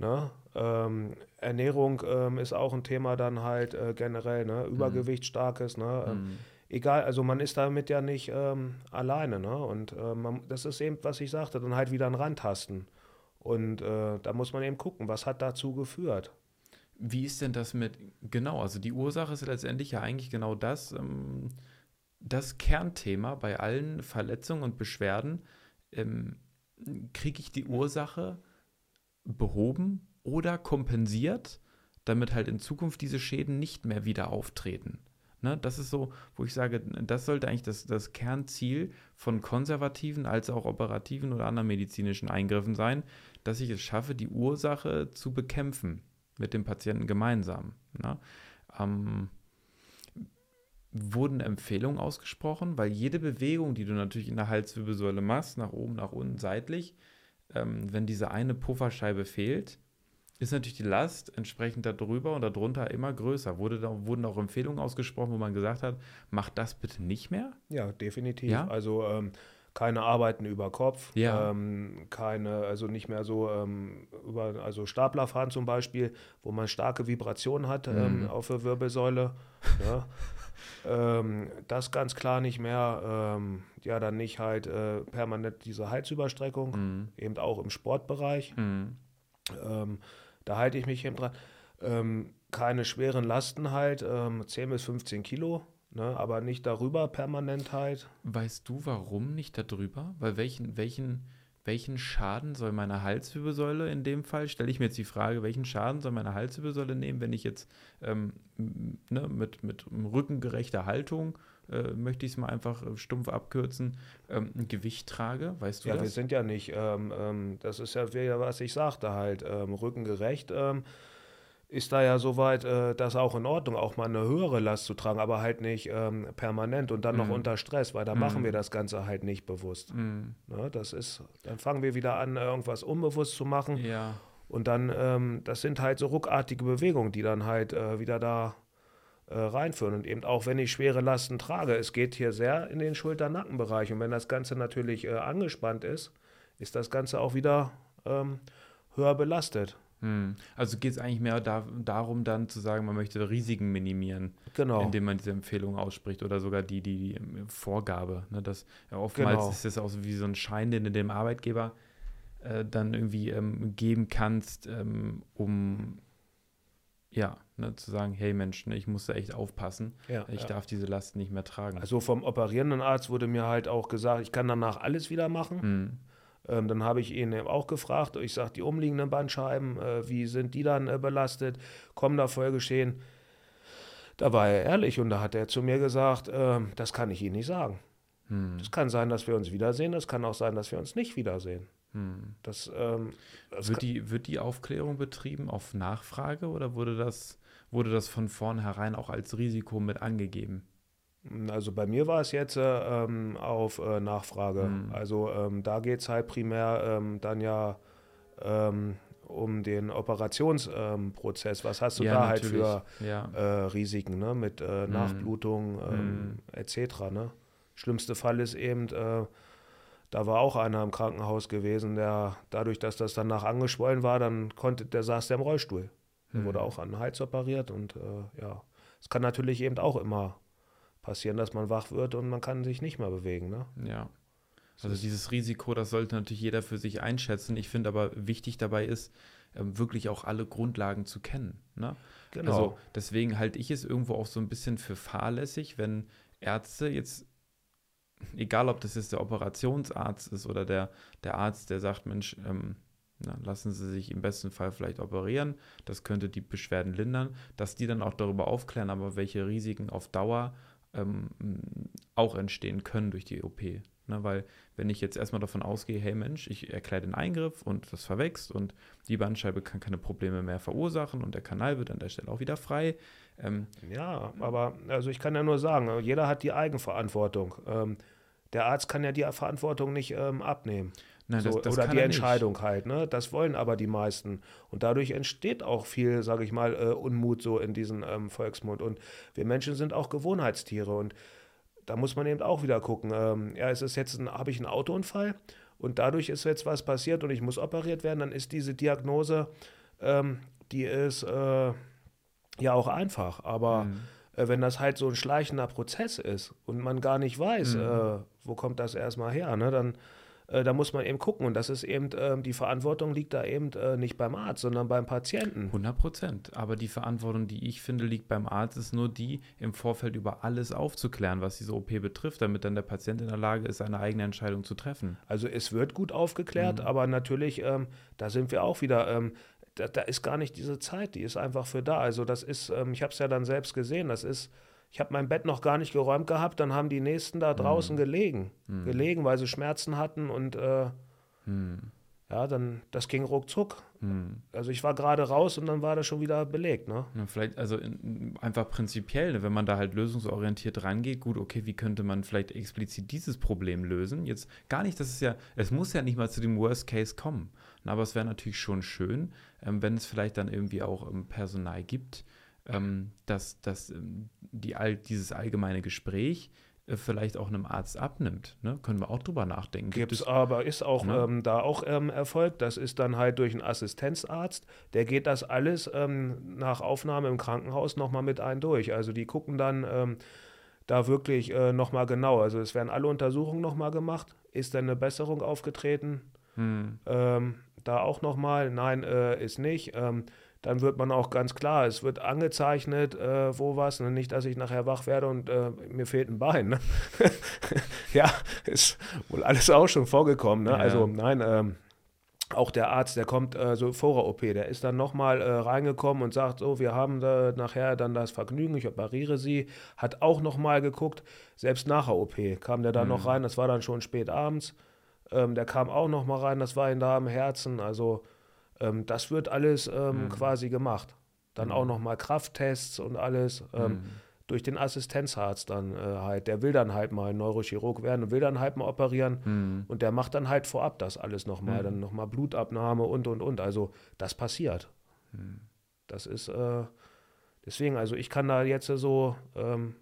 Ne? Ähm, Ernährung ähm, ist auch ein Thema dann halt äh, generell, ne? Übergewicht starkes, ne? Ähm, mhm egal, also man ist damit ja nicht ähm, alleine. Ne? Und äh, man, das ist eben, was ich sagte, dann halt wieder ein Randtasten. Und äh, da muss man eben gucken, was hat dazu geführt. Wie ist denn das mit, genau, also die Ursache ist letztendlich ja eigentlich genau das, ähm, das Kernthema bei allen Verletzungen und Beschwerden. Ähm, Kriege ich die Ursache behoben oder kompensiert, damit halt in Zukunft diese Schäden nicht mehr wieder auftreten? Ne, das ist so, wo ich sage, das sollte eigentlich das, das Kernziel von konservativen als auch operativen oder anderen medizinischen Eingriffen sein, dass ich es schaffe, die Ursache zu bekämpfen mit dem Patienten gemeinsam. Ne? Ähm, wurden Empfehlungen ausgesprochen, weil jede Bewegung, die du natürlich in der Halswirbelsäule machst, nach oben, nach unten, seitlich, ähm, wenn diese eine Pufferscheibe fehlt, ist natürlich die Last entsprechend darüber und darunter immer größer. Wurde da, wurden auch Empfehlungen ausgesprochen, wo man gesagt hat, macht das bitte nicht mehr? Ja, definitiv. Ja? Also ähm, keine Arbeiten über Kopf, ja. ähm, keine, also nicht mehr so ähm, über, also Staplerfahren zum Beispiel, wo man starke Vibrationen hat ähm, mhm. auf der Wirbelsäule. ja. (laughs) Ähm, das ganz klar nicht mehr. Ähm, ja, dann nicht halt äh, permanent diese Heizüberstreckung, mhm. eben auch im Sportbereich. Mhm. Da halte ich mich eben dran. Ähm, keine schweren Lasten halt, ähm, 10 bis 15 Kilo, ne, aber nicht darüber permanent halt. Weißt du, warum nicht darüber? Weil welchen, welchen, welchen Schaden soll meine Halswirbelsäule in dem Fall, stelle ich mir jetzt die Frage, welchen Schaden soll meine Halswirbelsäule nehmen, wenn ich jetzt ähm, ne, mit, mit rückengerechter Haltung äh, möchte ich es mal einfach äh, stumpf abkürzen, ähm, ein Gewicht trage, weißt du ja, das? Ja, wir sind ja nicht, ähm, ähm, das ist ja wieder, was ich sagte halt, ähm, rückengerecht ähm, ist da ja soweit, äh, das auch in Ordnung, auch mal eine höhere Last zu tragen, aber halt nicht ähm, permanent und dann mhm. noch unter Stress, weil da mhm. machen wir das Ganze halt nicht bewusst. Mhm. Ne, das ist, dann fangen wir wieder an, irgendwas unbewusst zu machen. Ja. Und dann, ähm, das sind halt so ruckartige Bewegungen, die dann halt äh, wieder da äh, reinführen. Und eben auch wenn ich schwere Lasten trage, es geht hier sehr in den Schulter-Nackenbereich. Und wenn das Ganze natürlich äh, angespannt ist, ist das Ganze auch wieder ähm, höher belastet. Hm. Also geht es eigentlich mehr da, darum, dann zu sagen, man möchte Risiken minimieren, genau. indem man diese Empfehlung ausspricht oder sogar die, die, die Vorgabe. Ne? Das, ja, oftmals genau. ist das auch so wie so ein Schein, den dem Arbeitgeber äh, dann irgendwie ähm, geben kannst, ähm, um ja, ne, zu sagen, hey Mensch, ne, ich muss da echt aufpassen. Ja, ich ja. darf diese Last nicht mehr tragen. Also vom operierenden Arzt wurde mir halt auch gesagt, ich kann danach alles wieder machen. Mhm. Ähm, dann habe ich ihn auch gefragt, ich sage, die umliegenden Bandscheiben, äh, wie sind die dann äh, belastet? Kommen da Folgeschäden? Da war er ehrlich und da hat er zu mir gesagt, äh, das kann ich Ihnen nicht sagen. Es hm. kann sein, dass wir uns wiedersehen, es kann auch sein, dass wir uns nicht wiedersehen. Hm. Das, ähm, das wird, die, wird die Aufklärung betrieben auf Nachfrage oder wurde das, wurde das von vornherein auch als Risiko mit angegeben? Also bei mir war es jetzt äh, ähm, auf äh, Nachfrage. Hm. Also ähm, da geht es halt primär ähm, dann ja ähm, um den Operationsprozess. Was hast du ja, da halt für ja. äh, Risiken ne? mit äh, hm. Nachblutung hm. etc. Ne? Schlimmste Fall ist eben, äh, da war auch einer im Krankenhaus gewesen, der dadurch, dass das danach angeschwollen war, dann konnte, der saß der im Rollstuhl. Der hm. wurde auch an den Hals operiert und äh, ja, es kann natürlich eben auch immer passieren, dass man wach wird und man kann sich nicht mehr bewegen. Ne? Ja. Also dieses Risiko, das sollte natürlich jeder für sich einschätzen. Ich finde aber wichtig dabei ist, ähm, wirklich auch alle Grundlagen zu kennen. Ne? Genau. Also deswegen halte ich es irgendwo auch so ein bisschen für fahrlässig, wenn Ärzte jetzt, egal ob das jetzt der Operationsarzt ist oder der, der Arzt, der sagt, Mensch, ähm, na, lassen Sie sich im besten Fall vielleicht operieren, das könnte die Beschwerden lindern, dass die dann auch darüber aufklären, aber welche Risiken auf Dauer ähm, auch entstehen können durch die OP. Ne, weil wenn ich jetzt erstmal davon ausgehe, hey Mensch, ich erkläre den Eingriff und das verwächst und die Bandscheibe kann keine Probleme mehr verursachen und der Kanal wird an der Stelle auch wieder frei. Ähm, ja, aber also ich kann ja nur sagen, jeder hat die Eigenverantwortung. Ähm, der Arzt kann ja die Verantwortung nicht ähm, abnehmen. Nein, so, das, das oder die Entscheidung nicht. halt. Ne? Das wollen aber die meisten. Und dadurch entsteht auch viel, sage ich mal, äh, Unmut so in diesem ähm, Volksmund. Und wir Menschen sind auch Gewohnheitstiere. Und da muss man eben auch wieder gucken. Ähm, ja, es ist jetzt, habe ich einen Autounfall und dadurch ist jetzt was passiert und ich muss operiert werden, dann ist diese Diagnose, ähm, die ist äh, ja auch einfach. Aber mhm. äh, wenn das halt so ein schleichender Prozess ist und man gar nicht weiß, mhm. äh, wo kommt das erstmal her, ne, dann äh, da muss man eben gucken. Und das ist eben, äh, die Verantwortung liegt da eben äh, nicht beim Arzt, sondern beim Patienten. 100 Prozent. Aber die Verantwortung, die ich finde, liegt beim Arzt, ist nur die, im Vorfeld über alles aufzuklären, was diese OP betrifft, damit dann der Patient in der Lage ist, seine eigene Entscheidung zu treffen. Also es wird gut aufgeklärt, mhm. aber natürlich, ähm, da sind wir auch wieder. Ähm, da, da, ist gar nicht diese Zeit, die ist einfach für da. Also das ist, ähm, ich habe es ja dann selbst gesehen, das ist ich habe mein Bett noch gar nicht geräumt gehabt, dann haben die Nächsten da draußen mhm. gelegen. Mhm. Gelegen, weil sie Schmerzen hatten und äh, mhm. ja, dann, das ging ruckzuck. Mhm. Also ich war gerade raus und dann war das schon wieder belegt, ne? Ja, vielleicht, also in, einfach prinzipiell, ne, wenn man da halt lösungsorientiert rangeht, gut, okay, wie könnte man vielleicht explizit dieses Problem lösen? Jetzt gar nicht, das ist ja, es muss ja nicht mal zu dem Worst Case kommen. Aber es wäre natürlich schon schön, ähm, wenn es vielleicht dann irgendwie auch ähm, Personal gibt, ähm, dass, dass ähm, die, dieses allgemeine Gespräch äh, vielleicht auch einem Arzt abnimmt. Ne? Können wir auch drüber nachdenken. Gibt es aber, ist auch ne? ähm, da auch ähm, Erfolg. Das ist dann halt durch einen Assistenzarzt. Der geht das alles ähm, nach Aufnahme im Krankenhaus nochmal mit ein durch. Also die gucken dann ähm, da wirklich äh, nochmal genau. Also es werden alle Untersuchungen nochmal gemacht. Ist denn eine Besserung aufgetreten? Hm. Ähm, da auch nochmal, nein, äh, ist nicht. Dann wird man auch ganz klar, es wird angezeichnet, äh, wo was, ne? nicht, dass ich nachher wach werde und äh, mir fehlt ein Bein. Ne? (laughs) ja, ist wohl alles auch schon vorgekommen. Ne? Ja. Also nein, ähm, auch der Arzt, der kommt äh, so vor der OP, der ist dann nochmal äh, reingekommen und sagt, so, wir haben da nachher dann das Vergnügen, ich operiere Sie, hat auch nochmal geguckt, selbst nach der OP kam der dann mhm. noch rein, das war dann schon spät abends, ähm, der kam auch nochmal rein, das war ihm da am Herzen, also ähm, das wird alles ähm, mhm. quasi gemacht. Dann mhm. auch nochmal Krafttests und alles. Ähm, mhm. Durch den Assistenzarzt dann äh, halt. Der will dann halt mal Neurochirurg werden und will dann halt mal operieren. Mhm. Und der macht dann halt vorab das alles nochmal. Mhm. Dann nochmal Blutabnahme und und und. Also das passiert. Mhm. Das ist äh, deswegen, also ich kann da jetzt so ähm,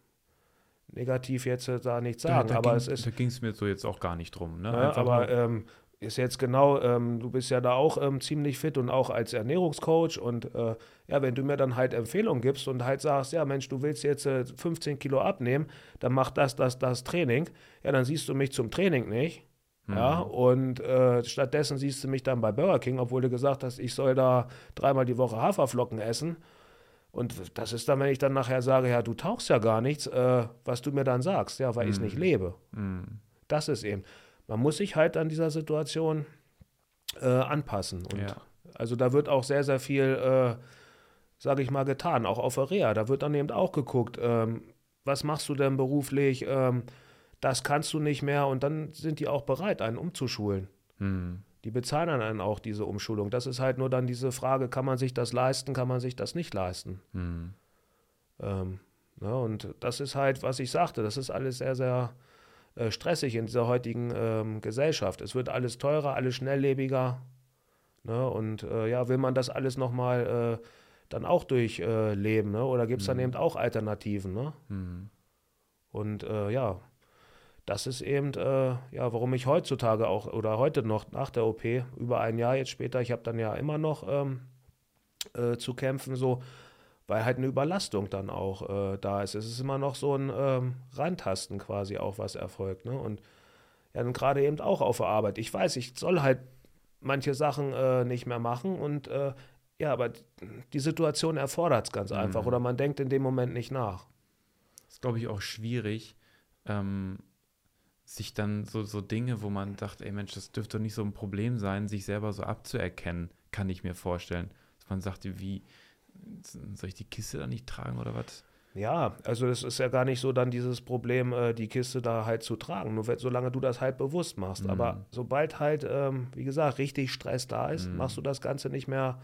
negativ jetzt da nichts sagen. Da, da aber ging, es ist. Da ging es mir so jetzt auch gar nicht drum. Ne? Ja, aber ähm, ist jetzt genau, ähm, du bist ja da auch ähm, ziemlich fit und auch als Ernährungscoach und äh, ja, wenn du mir dann halt Empfehlungen gibst und halt sagst, ja Mensch, du willst jetzt äh, 15 Kilo abnehmen, dann mach das, das, das Training, ja, dann siehst du mich zum Training nicht, Mhm. Ja, und äh, stattdessen siehst du mich dann bei Burger King, obwohl du gesagt hast, ich soll da dreimal die Woche Haferflocken essen. Und das ist dann, wenn ich dann nachher sage, ja, du tauchst ja gar nichts, äh, was du mir dann sagst, ja, weil mhm. ich es nicht lebe. Mhm. Das ist eben. Man muss sich halt an dieser Situation äh, anpassen. Und ja. Also da wird auch sehr, sehr viel, äh, sage ich mal, getan, auch auf Area. Da wird dann eben auch geguckt, ähm, was machst du denn beruflich, ähm, das kannst du nicht mehr und dann sind die auch bereit, einen umzuschulen. Mhm. Die bezahlen dann einen auch diese Umschulung. Das ist halt nur dann diese Frage, kann man sich das leisten, kann man sich das nicht leisten. Mhm. Ähm, ja, ne, und das ist halt, was ich sagte, das ist alles sehr, sehr äh, stressig in dieser heutigen ähm, Gesellschaft. Es wird alles teurer, alles schnelllebiger. Ne? Und äh, ja, will man das alles nochmal äh, dann auch durchleben? Äh, ne? Oder gibt es dann mhm. eben auch Alternativen? Ne? Mhm. Und äh, ja, das ist eben, äh, ja, warum ich heutzutage auch oder heute noch nach der OP, über ein Jahr jetzt später, ich habe dann ja immer noch ähm, äh, zu kämpfen, so, weil halt eine Überlastung dann auch äh, da ist. Es ist immer noch so ein ähm, Rantasten quasi auch, was erfolgt. Ne? Und ja, dann gerade eben auch auf der Arbeit. Ich weiß, ich soll halt manche Sachen äh, nicht mehr machen und äh, ja, aber die Situation erfordert es ganz mhm. einfach oder man denkt in dem Moment nicht nach. Ist, glaube ich, auch schwierig, ähm, sich dann so, so Dinge, wo man dachte, ey Mensch, das dürfte doch nicht so ein Problem sein, sich selber so abzuerkennen, kann ich mir vorstellen. Dass man sagt, wie, soll ich die Kiste da nicht tragen oder was? Ja, also es ist ja gar nicht so dann dieses Problem, äh, die Kiste da halt zu tragen, nur solange du das halt bewusst machst. Mhm. Aber sobald halt, ähm, wie gesagt, richtig Stress da ist, mhm. machst du das Ganze nicht mehr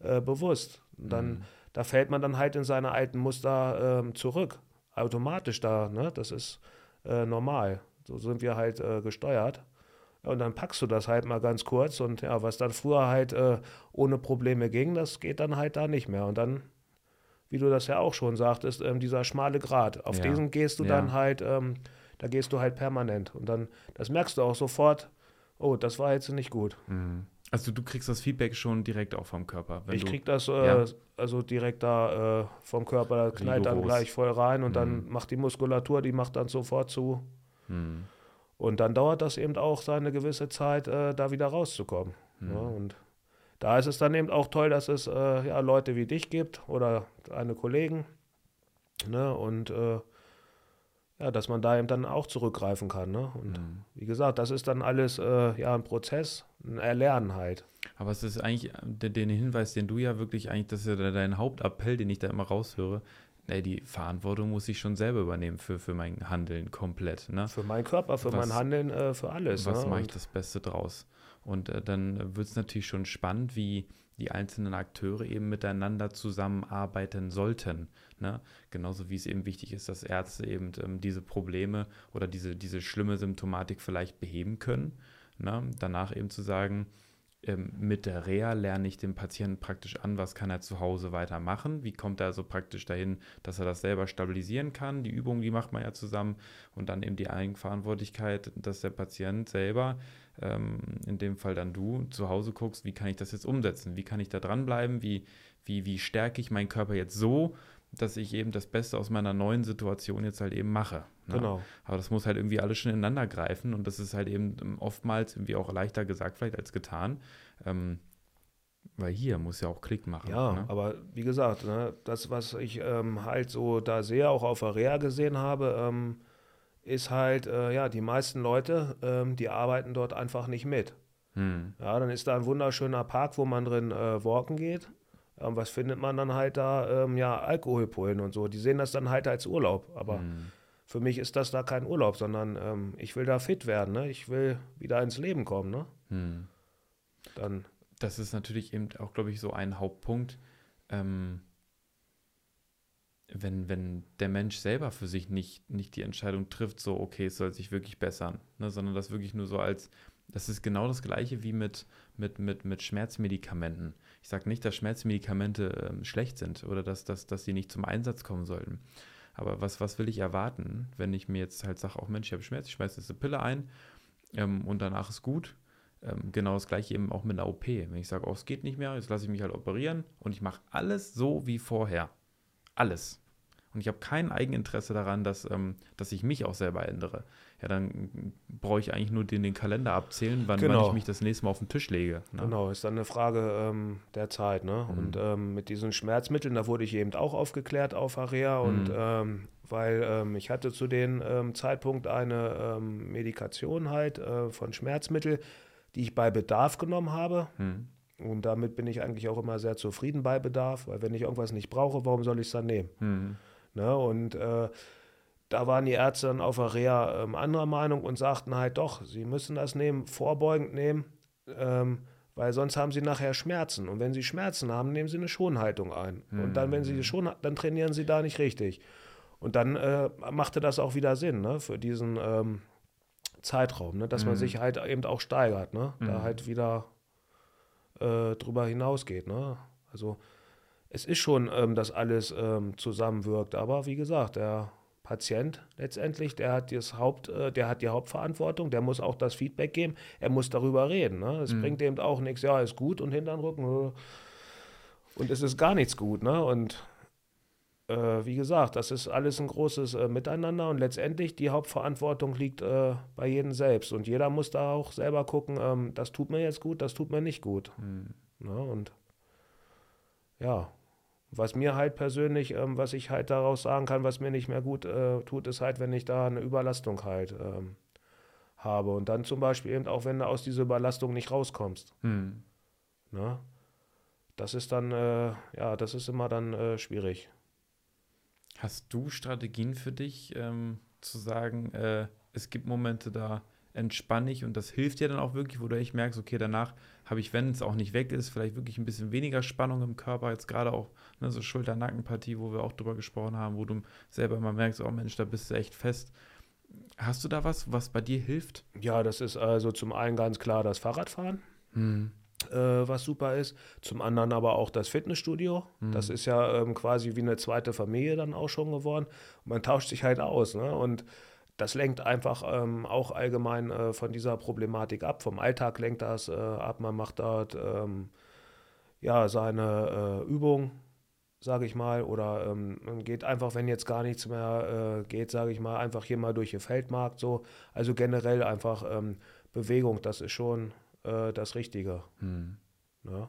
äh, bewusst. Und dann, mhm. da fällt man dann halt in seine alten Muster ähm, zurück. Automatisch da, ne? Das ist äh, normal. So sind wir halt äh, gesteuert. Und dann packst du das halt mal ganz kurz und ja, was dann früher halt äh, ohne Probleme ging, das geht dann halt da nicht mehr. Und dann, wie du das ja auch schon sagtest, ähm, dieser schmale Grat, auf ja. diesen gehst du ja. dann halt, ähm, da gehst du halt permanent. Und dann, das merkst du auch sofort, oh, das war jetzt nicht gut. Mhm. Also du kriegst das Feedback schon direkt auch vom Körper. ich krieg das äh, ja. also direkt da äh, vom Körper, da knallt Rigoros. dann gleich voll rein und mhm. dann macht die Muskulatur, die macht dann sofort zu. Mhm. Und dann dauert das eben auch seine gewisse Zeit, äh, da wieder rauszukommen. Mhm. Ja, und da ist es dann eben auch toll, dass es äh, ja, Leute wie dich gibt oder deine Kollegen. Ne? Und äh, ja, dass man da eben dann auch zurückgreifen kann. Ne? Und mhm. wie gesagt, das ist dann alles äh, ja ein Prozess, ein Erlernen halt. Aber es ist eigentlich äh, den Hinweis, den du ja wirklich eigentlich, das ist ja dein Hauptappell, den ich da immer raushöre, nee, die Verantwortung muss ich schon selber übernehmen für, für mein Handeln komplett. Ne? Für meinen Körper, für was, mein Handeln, äh, für alles. Was ne? mache ich das Beste draus? Und äh, dann wird es natürlich schon spannend, wie die einzelnen Akteure eben miteinander zusammenarbeiten sollten. Ne? Genauso wie es eben wichtig ist, dass Ärzte eben ähm, diese Probleme oder diese, diese schlimme Symptomatik vielleicht beheben können. Ne? Danach eben zu sagen, ähm, mit der Reha lerne ich den Patienten praktisch an, was kann er zu Hause weitermachen, wie kommt er also praktisch dahin, dass er das selber stabilisieren kann. Die Übungen, die macht man ja zusammen. Und dann eben die Eigenverantwortlichkeit, dass der Patient selber, ähm, in dem Fall dann du, zu Hause guckst, wie kann ich das jetzt umsetzen, wie kann ich da dranbleiben, wie, wie, wie stärke ich meinen Körper jetzt so, dass ich eben das Beste aus meiner neuen Situation jetzt halt eben mache. Ne? Genau. Aber das muss halt irgendwie alles schon ineinander greifen und das ist halt eben ähm, oftmals irgendwie auch leichter gesagt vielleicht als getan. Ähm, weil hier muss ja auch Klick machen. Ja, ne? aber wie gesagt, ne, das, was ich ähm, halt so da sehr auch auf Area gesehen habe, ähm, ist halt, äh, ja, die meisten Leute, ähm, die arbeiten dort einfach nicht mit. Hm. Ja, dann ist da ein wunderschöner Park, wo man drin äh, walken geht. Ähm, was findet man dann halt da? Ähm, ja, Alkoholpullen und so. Die sehen das dann halt als Urlaub. Aber mhm. für mich ist das da kein Urlaub, sondern ähm, ich will da fit werden. Ne? Ich will wieder ins Leben kommen. Ne? Mhm. Dann. Das ist natürlich eben auch, glaube ich, so ein Hauptpunkt. Ähm, wenn, wenn der Mensch selber für sich nicht, nicht die Entscheidung trifft, so, okay, es soll sich wirklich bessern, ne, sondern das wirklich nur so als, das ist genau das gleiche wie mit, mit, mit, mit Schmerzmedikamenten. Ich sage nicht, dass Schmerzmedikamente ähm, schlecht sind oder dass, dass, dass sie nicht zum Einsatz kommen sollten. Aber was, was will ich erwarten, wenn ich mir jetzt halt sage, auch Mensch, ich habe Schmerz, ich schmeiße jetzt eine Pille ein ähm, und danach ist gut. Ähm, genau das gleiche eben auch mit einer OP. Wenn ich sage, oh, es geht nicht mehr, jetzt lasse ich mich halt operieren und ich mache alles so wie vorher. Alles. und ich habe kein Eigeninteresse daran, dass, ähm, dass ich mich auch selber ändere, ja, dann brauche ich eigentlich nur den, den Kalender abzählen, wann, genau. wann, ich mich das nächste Mal auf den Tisch lege. Ne? Genau, ist dann eine Frage ähm, der Zeit. Ne? Mhm. Und ähm, mit diesen Schmerzmitteln, da wurde ich eben auch aufgeklärt auf Area mhm. und ähm, weil ähm, ich hatte zu dem ähm, Zeitpunkt eine ähm, Medikation halt äh, von Schmerzmittel, die ich bei Bedarf genommen habe. Mhm. Und damit bin ich eigentlich auch immer sehr zufrieden bei Bedarf, weil wenn ich irgendwas nicht brauche, warum soll ich es dann nehmen? Mhm. Ne? Und äh, da waren die Ärzte dann auf der Reha ähm, anderer Meinung und sagten halt doch, sie müssen das nehmen, vorbeugend nehmen, ähm, weil sonst haben sie nachher Schmerzen. Und wenn sie Schmerzen haben, nehmen sie eine Schonhaltung ein. Mhm. Und dann, wenn sie schon, dann trainieren sie da nicht richtig. Und dann äh, machte das auch wieder Sinn, ne, für diesen ähm, Zeitraum, ne, dass mhm. man sich halt eben auch steigert, ne, mhm. da halt wieder äh, drüber hinausgeht, ne. Also es ist schon, ähm, dass alles ähm, zusammenwirkt, aber wie gesagt, der Patient letztendlich, der hat, das Haupt, äh, der hat die Hauptverantwortung, der muss auch das Feedback geben, er muss darüber reden. Ne? Es mhm. bringt eben auch nichts, ja, ist gut und Hintern Rücken äh, und es ist gar nichts gut. Ne? Und äh, wie gesagt, das ist alles ein großes äh, Miteinander und letztendlich die Hauptverantwortung liegt äh, bei jedem selbst und jeder muss da auch selber gucken, ähm, das tut mir jetzt gut, das tut mir nicht gut. Mhm. Ne? Und ja, was mir halt persönlich, ähm, was ich halt daraus sagen kann, was mir nicht mehr gut äh, tut, ist halt, wenn ich da eine Überlastung halt ähm, habe. Und dann zum Beispiel eben auch, wenn du aus dieser Überlastung nicht rauskommst. Hm. Ne? Das ist dann, äh, ja, das ist immer dann äh, schwierig. Hast du Strategien für dich, ähm, zu sagen, äh, es gibt Momente, da entspanne ich und das hilft dir dann auch wirklich, wo du echt merkst, okay, danach habe ich, wenn es auch nicht weg ist, vielleicht wirklich ein bisschen weniger Spannung im Körper, jetzt gerade auch ne, so Schulter-Nackenpartie, wo wir auch drüber gesprochen haben, wo du selber immer merkst, oh Mensch, da bist du echt fest. Hast du da was, was bei dir hilft? Ja, das ist also zum einen ganz klar das Fahrradfahren. Hm. Äh, was super ist. Zum anderen aber auch das Fitnessstudio. Mhm. Das ist ja ähm, quasi wie eine zweite Familie dann auch schon geworden. Und man tauscht sich halt aus. Ne? Und das lenkt einfach ähm, auch allgemein äh, von dieser Problematik ab. Vom Alltag lenkt das äh, ab. Man macht dort ähm, ja, seine äh, Übung, sage ich mal, oder ähm, man geht einfach, wenn jetzt gar nichts mehr äh, geht, sage ich mal, einfach hier mal durch den Feldmarkt so. Also generell einfach ähm, Bewegung, das ist schon äh, das Richtige. Hm. Ja. Ne?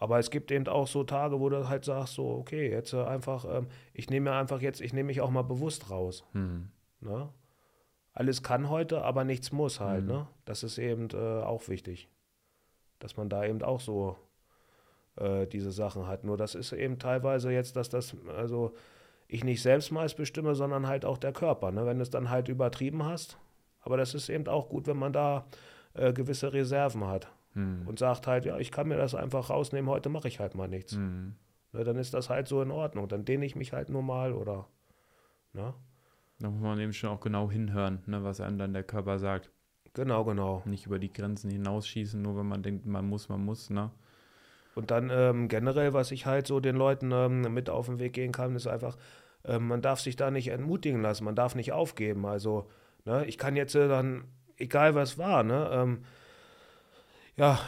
Aber es gibt eben auch so Tage, wo du halt sagst, so, okay, jetzt äh, einfach, ähm, ich nehme mir einfach jetzt, ich nehme mich auch mal bewusst raus. Hm. Ne? Alles kann heute, aber nichts muss halt. Mhm. Ne? Das ist eben äh, auch wichtig, dass man da eben auch so äh, diese Sachen hat. Nur das ist eben teilweise jetzt, dass das, also ich nicht selbst meist bestimme, sondern halt auch der Körper. Ne? Wenn du es dann halt übertrieben hast. Aber das ist eben auch gut, wenn man da äh, gewisse Reserven hat mhm. und sagt halt, ja, ich kann mir das einfach rausnehmen, heute mache ich halt mal nichts. Mhm. Ne, dann ist das halt so in Ordnung. Dann dehne ich mich halt normal oder. Ne? Da muss man eben schon auch genau hinhören, ne, was einem dann der Körper sagt. Genau, genau. Nicht über die Grenzen hinausschießen, nur wenn man denkt, man muss, man muss, ne? Und dann ähm, generell, was ich halt so den Leuten ähm, mit auf den Weg gehen kann, ist einfach, ähm, man darf sich da nicht entmutigen lassen, man darf nicht aufgeben. Also, ne, ich kann jetzt äh, dann, egal was war, ne, ähm, ja,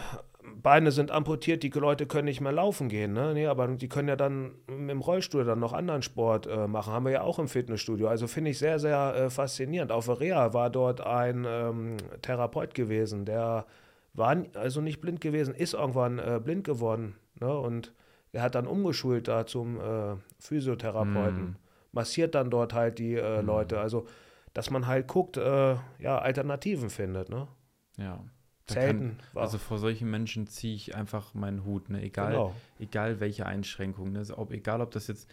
Beine sind amputiert, die Leute können nicht mehr laufen gehen, ne? Nee, aber die können ja dann im Rollstuhl dann noch anderen Sport äh, machen. Haben wir ja auch im Fitnessstudio. Also finde ich sehr, sehr äh, faszinierend. Auf Rea war dort ein ähm, Therapeut gewesen, der war also nicht blind gewesen, ist irgendwann äh, blind geworden. Ne? Und er hat dann umgeschult da zum äh, Physiotherapeuten. Mm. Massiert dann dort halt die mm. Leute. Also, dass man halt guckt, äh, ja, Alternativen findet, ne? Ja. Selten. Kann, also vor solchen Menschen ziehe ich einfach meinen Hut, ne? egal, genau. egal welche Einschränkungen. Ne? Ob, egal, ob das jetzt,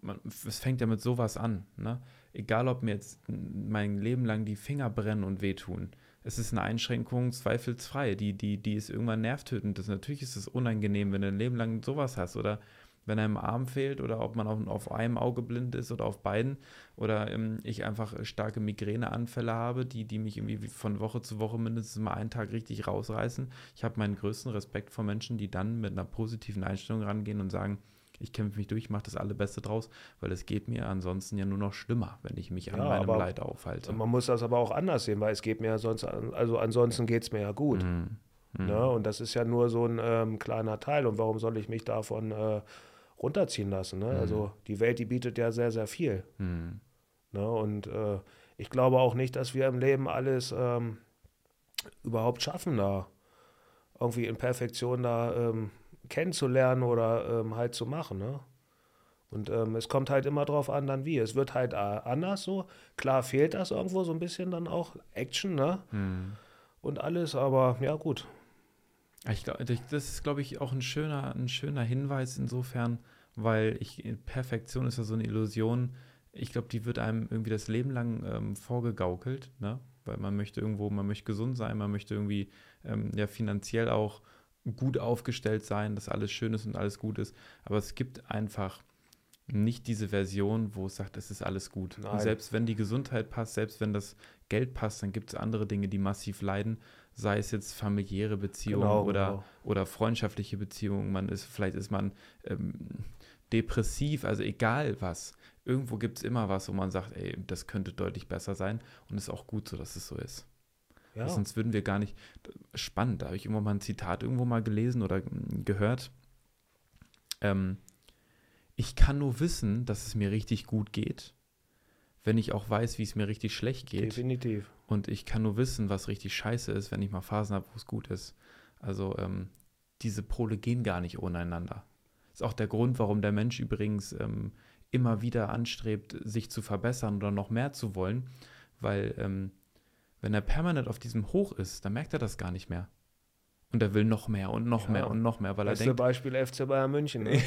man, es fängt ja mit sowas an. Ne? Egal, ob mir jetzt mein Leben lang die Finger brennen und wehtun. Es ist eine Einschränkung zweifelsfrei. Die, die, die ist irgendwann nervtötend. Das, natürlich ist es unangenehm, wenn du ein Leben lang sowas hast. Oder wenn einem Arm fehlt oder ob man auf, auf einem Auge blind ist oder auf beiden oder ähm, ich einfach starke Migräneanfälle habe, die, die mich irgendwie von Woche zu Woche mindestens mal einen Tag richtig rausreißen. Ich habe meinen größten Respekt vor Menschen, die dann mit einer positiven Einstellung rangehen und sagen, ich kämpfe mich durch, mache das Allerbeste draus, weil es geht mir ansonsten ja nur noch schlimmer, wenn ich mich an ja, meinem Leid aufhalte. Man muss das aber auch anders sehen, weil es geht mir ja sonst, also ansonsten geht es mir ja gut. Mhm. Mhm. Ne? Und das ist ja nur so ein ähm, kleiner Teil. Und warum soll ich mich davon äh, runterziehen lassen. Ne? Mhm. Also die Welt, die bietet ja sehr, sehr viel. Mhm. Ne? Und äh, ich glaube auch nicht, dass wir im Leben alles ähm, überhaupt schaffen, da irgendwie in Perfektion da ähm, kennenzulernen oder ähm, halt zu machen. Ne? Und ähm, es kommt halt immer drauf an, dann wie. Es wird halt äh, anders so. Klar fehlt das irgendwo so ein bisschen dann auch Action, ne? Mhm. Und alles, aber ja, gut. Ich glaube, das ist, glaube ich, auch ein schöner, ein schöner Hinweis insofern, weil ich, Perfektion ist ja so eine Illusion. Ich glaube, die wird einem irgendwie das Leben lang ähm, vorgegaukelt, ne? Weil man möchte irgendwo, man möchte gesund sein, man möchte irgendwie ähm, ja finanziell auch gut aufgestellt sein, dass alles schön ist und alles gut ist. Aber es gibt einfach nicht diese Version, wo es sagt, es ist alles gut. Nein. Und selbst wenn die Gesundheit passt, selbst wenn das Geld passt, dann gibt es andere Dinge, die massiv leiden, sei es jetzt familiäre Beziehungen genau, oder, genau. oder freundschaftliche Beziehungen. Man ist, vielleicht ist man ähm, depressiv, also egal was. Irgendwo gibt es immer was, wo man sagt, ey, das könnte deutlich besser sein und es ist auch gut so, dass es so ist. Ja. Sonst würden wir gar nicht. Spannend, da habe ich immer mal ein Zitat irgendwo mal gelesen oder gehört. Ähm, ich kann nur wissen, dass es mir richtig gut geht, wenn ich auch weiß, wie es mir richtig schlecht geht. Definitiv. Und ich kann nur wissen, was richtig scheiße ist, wenn ich mal Phasen habe, wo es gut ist. Also ähm, diese Pole gehen gar nicht ohne einander. Ist auch der Grund, warum der Mensch übrigens ähm, immer wieder anstrebt, sich zu verbessern oder noch mehr zu wollen, weil ähm, wenn er permanent auf diesem Hoch ist, dann merkt er das gar nicht mehr. Und er will noch mehr und noch ja. mehr und noch mehr, weil Beste er denkt. Beispiel FC Bayern München. Ne?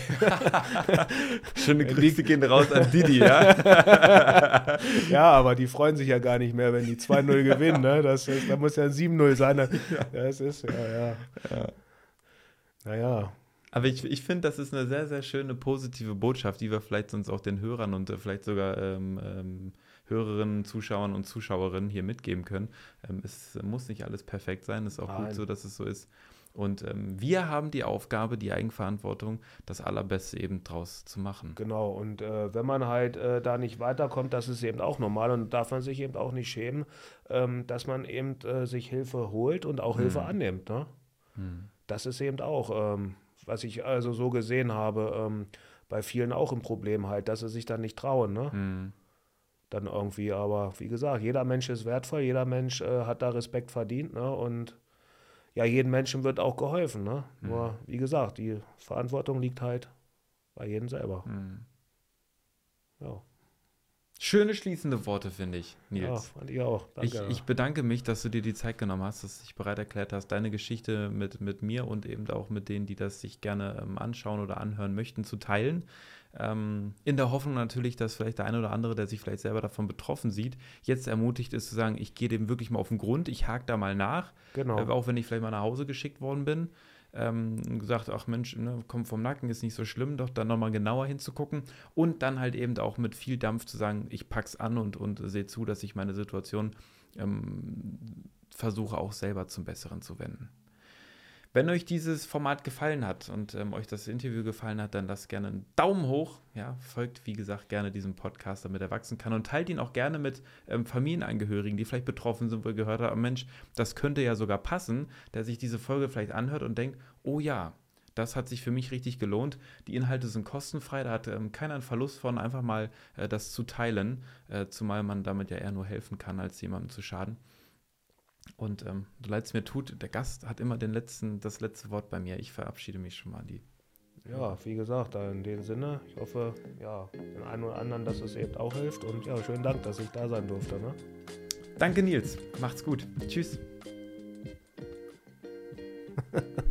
(laughs) Schöne Grüße gehen raus an (laughs) Didi, ja. (laughs) ja, aber die freuen sich ja gar nicht mehr, wenn die 2-0 gewinnen. Ne? Das ist, da muss ja ein 7-0 sein. Ne? Das ist, ja, ja. ja. Naja. Aber ich, ich finde, das ist eine sehr, sehr schöne positive Botschaft, die wir vielleicht sonst auch den Hörern und äh, vielleicht sogar ähm, ähm, Hörerinnen, Zuschauern und Zuschauerinnen hier mitgeben können. Ähm, es muss nicht alles perfekt sein, es ist auch Nein. gut so, dass es so ist. Und ähm, wir haben die Aufgabe, die Eigenverantwortung, das Allerbeste eben draus zu machen. Genau, und äh, wenn man halt äh, da nicht weiterkommt, das ist eben auch normal und darf man sich eben auch nicht schämen, ähm, dass man eben äh, sich Hilfe holt und auch hm. Hilfe annimmt. Ne? Hm. Das ist eben auch, ähm, was ich also so gesehen habe, ähm, bei vielen auch ein Problem halt, dass sie sich dann nicht trauen. Ne? Hm dann irgendwie. Aber wie gesagt, jeder Mensch ist wertvoll, jeder Mensch äh, hat da Respekt verdient. Ne? Und ja, jedem Menschen wird auch geholfen. Ne? Mhm. Nur, wie gesagt, die Verantwortung liegt halt bei jedem selber. Mhm. Ja. Schöne schließende Worte, finde ich, Nils. Ja, fand ich auch. Danke. Ich, ich, bedanke mich, dass du dir die Zeit genommen hast, dass du dich bereit erklärt hast, deine Geschichte mit, mit mir und eben auch mit denen, die das sich gerne ähm, anschauen oder anhören möchten, zu teilen. Ähm, in der Hoffnung natürlich, dass vielleicht der eine oder andere, der sich vielleicht selber davon betroffen sieht, jetzt ermutigt ist zu sagen, ich gehe dem wirklich mal auf den Grund, ich hake da mal nach, genau. äh, auch wenn ich vielleicht mal nach Hause geschickt worden bin. Ähm, gesagt, ach Mensch, ne, komm vom Nacken, ist nicht so schlimm, doch dann nochmal genauer hinzugucken und dann halt eben auch mit viel Dampf zu sagen, ich pack's an und, und sehe zu, dass ich meine Situation ähm, versuche auch selber zum Besseren zu wenden. Wenn euch dieses Format gefallen hat und ähm, euch das Interview gefallen hat, dann lasst gerne einen Daumen hoch. Ja, folgt, wie gesagt, gerne diesem Podcast, damit er wachsen kann und teilt ihn auch gerne mit ähm, Familienangehörigen, die vielleicht betroffen sind, wo ihr gehört habt, Mensch, das könnte ja sogar passen, der sich diese Folge vielleicht anhört und denkt, oh ja, das hat sich für mich richtig gelohnt. Die Inhalte sind kostenfrei, da hat ähm, keiner einen Verlust von, einfach mal äh, das zu teilen, äh, zumal man damit ja eher nur helfen kann, als jemandem zu schaden. Und ähm, so leid es mir tut, der Gast hat immer den letzten, das letzte Wort bei mir. Ich verabschiede mich schon mal. Die ja, wie gesagt, in dem Sinne, ich hoffe, ja, den einen oder anderen, dass es eben auch hilft. Und ja, schönen Dank, dass ich da sein durfte. Ne? Danke, Nils. Macht's gut. Tschüss. (laughs)